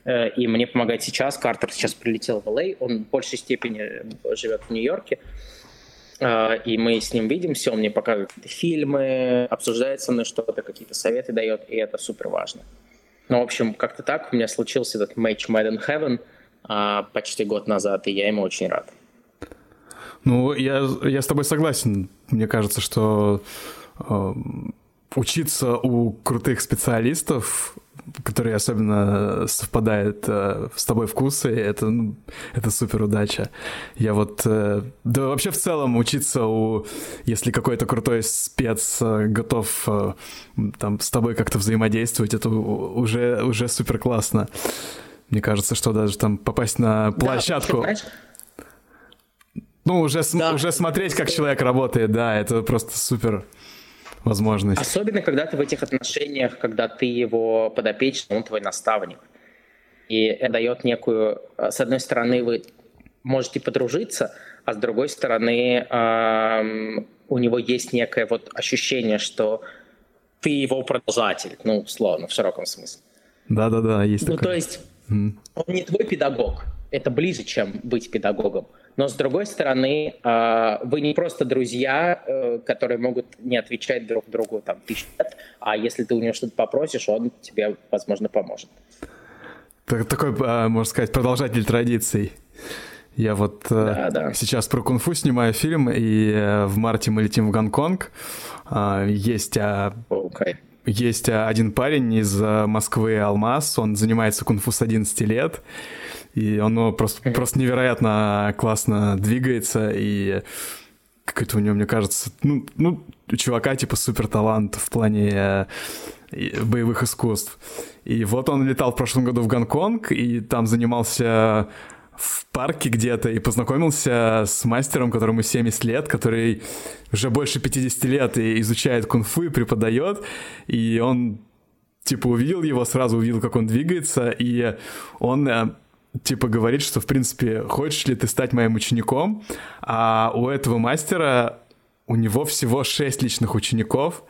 [SPEAKER 2] Э, и мне помогает сейчас. Картер сейчас прилетел в Л.А., он в большей степени живет в Нью-Йорке, э, и мы с ним видимся, он мне показывает фильмы, обсуждает со мной что-то, какие-то советы дает, и это супер важно. Ну, в общем, как-то так у меня случился этот матч Mad in Heaven почти год назад, и я ему очень рад.
[SPEAKER 1] Ну, я, я с тобой согласен. Мне кажется, что учиться у крутых специалистов, которые особенно совпадают э, с тобой вкусы, это, ну, это супер удача. Я вот, э, да вообще в целом учиться у, если какой-то крутой спец э, готов э, там с тобой как-то взаимодействовать, это уже, уже супер классно. Мне кажется, что даже там попасть на площадку... Да, ну, уже, да. уже смотреть, как человек работает, да, это просто супер возможность.
[SPEAKER 2] Особенно, когда ты в этих отношениях, когда ты его подопечный, он твой наставник. И это дает некую... Э, с одной стороны, вы можете подружиться, а с другой стороны, эм, у него есть некое вот ощущение, что ты его продолжатель, ну, условно, в широком смысле.
[SPEAKER 1] Да-да-да, есть
[SPEAKER 2] Ну,
[SPEAKER 1] такое.
[SPEAKER 2] то есть mm. он не твой педагог, это ближе, чем быть педагогом. Но с другой стороны, а, вы не просто друзья, э, которые могут не отвечать друг другу там тысяч лет, а если ты у него что-то попросишь, он тебе, возможно, поможет.
[SPEAKER 1] Такой, а, можно сказать, продолжатель традиций. Я вот э, да, да. сейчас про кунг-фу снимаю фильм, и э, в марте мы летим в Гонконг. А, есть... Okay. Есть один парень из Москвы, Алмаз, он занимается кунг-фу с 11 лет, и оно просто, просто невероятно классно двигается, и какой-то у него, мне кажется, ну, ну, у чувака типа супер талант в плане э, боевых искусств. И вот он летал в прошлом году в Гонконг, и там занимался в парке где-то и познакомился с мастером, которому 70 лет, который уже больше 50 лет и изучает кунг-фу и преподает, и он типа увидел его, сразу увидел, как он двигается, и он э, типа говорит, что, в принципе, хочешь ли ты стать моим учеником, а у этого мастера у него всего шесть личных учеников,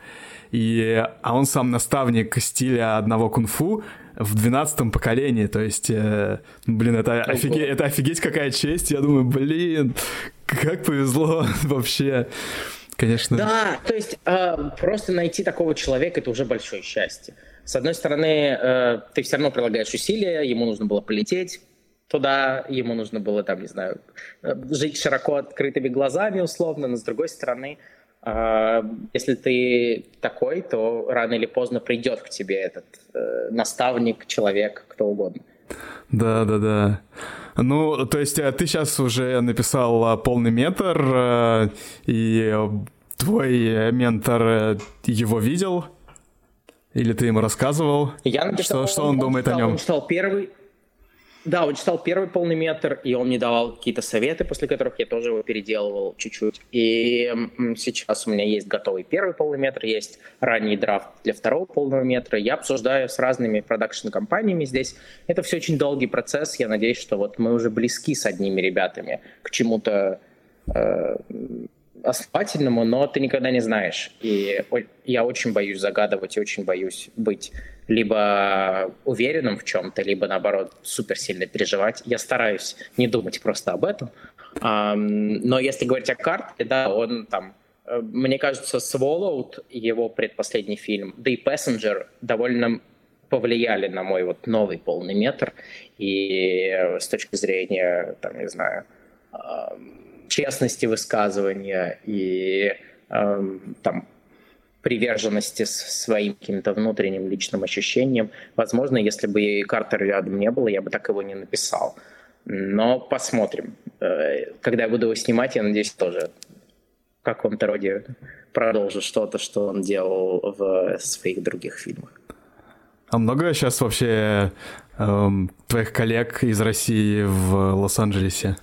[SPEAKER 1] и, а он сам наставник стиля одного кунг-фу в двенадцатом поколении, то есть, э, блин, это, офиге, это офигеть какая честь, я думаю, блин, как повезло <laughs> вообще, конечно.
[SPEAKER 2] Да, то есть э, просто найти такого человека — это уже большое счастье. С одной стороны, э, ты все равно прилагаешь усилия, ему нужно было полететь, туда, ему нужно было, там, не знаю, жить широко открытыми глазами, условно, но с другой стороны, э, если ты такой, то рано или поздно придет к тебе этот э, наставник, человек, кто угодно.
[SPEAKER 1] Да, да, да. Ну, то есть э, ты сейчас уже написал э, полный метр, э, и твой ментор его видел? Или ты ему рассказывал?
[SPEAKER 2] Я написал,
[SPEAKER 1] что, что он, он думает
[SPEAKER 2] читал,
[SPEAKER 1] о нем?
[SPEAKER 2] Он читал первый, Да, он читал первый полный метр, и он мне давал какие-то советы, после которых я тоже его переделывал чуть-чуть. И сейчас у меня есть готовый первый полный метр, есть ранний драфт для второго полного метра. Я обсуждаю с разными продакшн-компаниями здесь. Это все очень долгий процесс. Я надеюсь, что вот мы уже близки с одними ребятами к чему-то э, основательному, но ты никогда не знаешь. И я очень боюсь загадывать и очень боюсь быть либо уверенным в чем-то, либо наоборот супер сильно переживать. Я стараюсь не думать просто об этом. Но если говорить о карте, да, он там, э, мне кажется, Swallowed, его предпоследний фильм, да и Passenger довольно повлияли на мой вот новый полный метр. И с точки зрения, там, не знаю, честности высказывания и там приверженности своим каким-то внутренним личным ощущениям. Возможно, если бы и Картер рядом не было, я бы так его не написал. Но посмотрим. Э, когда я буду его снимать, я надеюсь, тоже в каком-то роде продолжу что-то, что он делал в своих других фильмах.
[SPEAKER 1] А много сейчас вообще эм, твоих коллег из России в Лос-Анджелесе?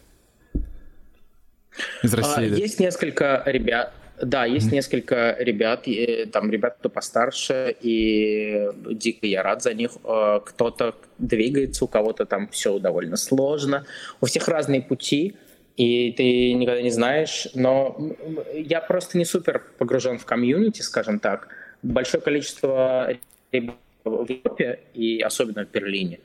[SPEAKER 2] Из а, России? А, есть несколько ребят. Да, есть mm-hmm. несколько ребят, там ребят, кто постарше, и дико я рад за них. Э, кто-то двигается, у кого-то там все довольно сложно. У всех разные пути, и ты никогда не знаешь. Но я просто не супер погружен в комьюнити, скажем так. Большое количество ребят в Европе, и особенно в Берлине.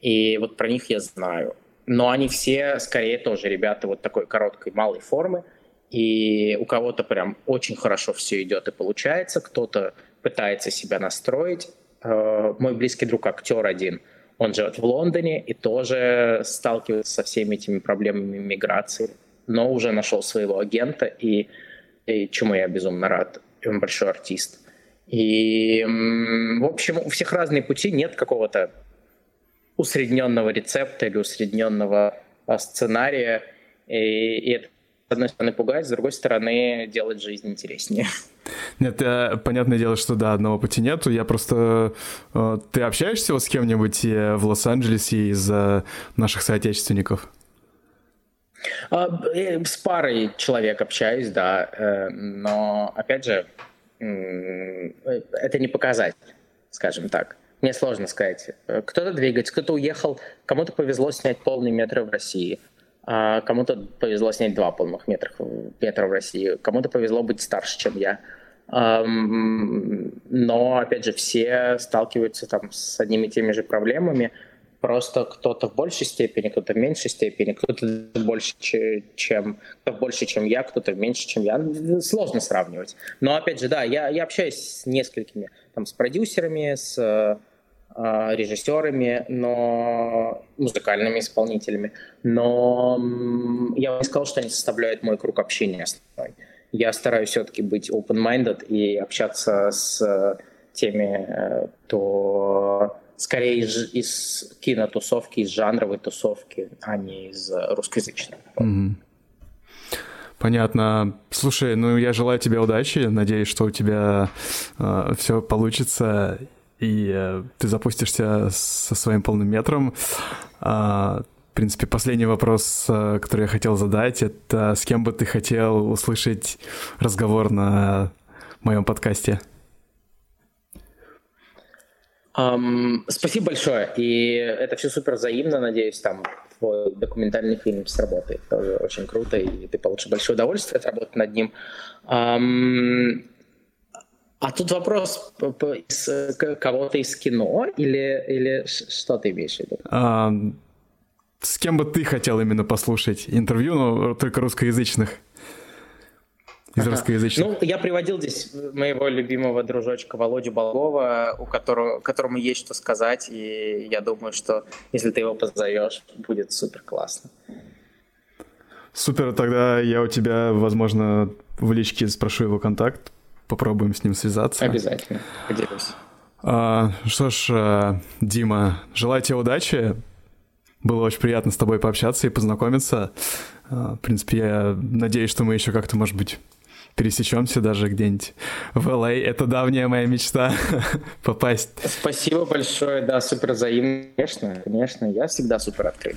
[SPEAKER 2] И вот про них я знаю. Но они все, скорее, тоже ребята вот такой короткой, малой формы – и у кого-то прям очень хорошо все идет и получается, кто-то пытается себя настроить. Э, мой близкий друг актер один, он живет в Лондоне и тоже сталкивается со всеми этими проблемами миграции, но уже нашел своего агента, и, и чему я безумно рад. Он большой артист. И, в общем, у всех разные пути, нет какого-то усредненного рецепта или усредненного а, сценария, и, и это с одной стороны пугать, с другой стороны делать жизнь интереснее.
[SPEAKER 1] Нет, э, понятное дело, что да, одного пути нету. Я просто... Э, ты общаешься вот с кем-нибудь э, в Лос-Анджелесе из наших соотечественников?
[SPEAKER 2] А, с парой человек общаюсь, да. Но, опять же, это не показатель, скажем так. Мне сложно сказать. Кто-то двигается, кто-то уехал, кому-то повезло снять полный метр в России – а кому-то повезло снять два полных метра, метра в России, кому-то повезло быть старше, чем я. Но, опять же, все сталкиваются там с одними и теми же проблемами, просто кто-то в большей степени, кто-то в меньшей степени, кто-то больше, чем, кто больше, чем я, кто-то меньше, чем я. Сложно сравнивать. Но, опять же, да, я, я общаюсь с несколькими, там, с продюсерами, с а, режиссерами, но музыкальными исполнителями, но я бы не сказал, что они составляют мой круг общения основной. Я стараюсь все-таки быть open-minded и общаться с теми, э, кто скорее из, из кинотусовки, из жанровой тусовки, а не из русскоязычной. Mm-hmm.
[SPEAKER 1] Понятно. Слушай, ну я желаю тебе удачи, надеюсь, что у тебя э, все получится и э, ты запустишься со своим полным метром. А, в принципе, последний вопрос, э, который я хотел задать, это с кем бы ты хотел услышать разговор на моем подкасте?
[SPEAKER 2] Um, спасибо большое. И это все супер взаимно. Надеюсь, там твой документальный фильм сработает. Тоже очень круто, и ты получишь большое удовольствие от работы над ним. Um, а тут вопрос из кого-то из кино или, или что ты имеешь в виду? А,
[SPEAKER 1] с кем бы ты хотел именно послушать интервью, но только русскоязычных?
[SPEAKER 2] Из ага. русскоязычных. Ну, я приводил здесь моего любимого дружочка Володю Болгова, у которого, которому есть что сказать, и я думаю, что если ты его позовешь, будет супер классно.
[SPEAKER 1] Супер, тогда я у тебя, возможно, в личке спрошу его контакт, попробуем с ним связаться.
[SPEAKER 2] Обязательно, поделюсь.
[SPEAKER 1] А, что ж, а, Дима, желаю тебе удачи. Было очень приятно с тобой пообщаться и познакомиться. А, в принципе, я надеюсь, что мы еще как-то, может быть, пересечемся даже где-нибудь в LA. А. Это давняя моя мечта <laughs> попасть.
[SPEAKER 2] Спасибо большое, да, супер взаимно. Конечно, конечно, я всегда супер открыт.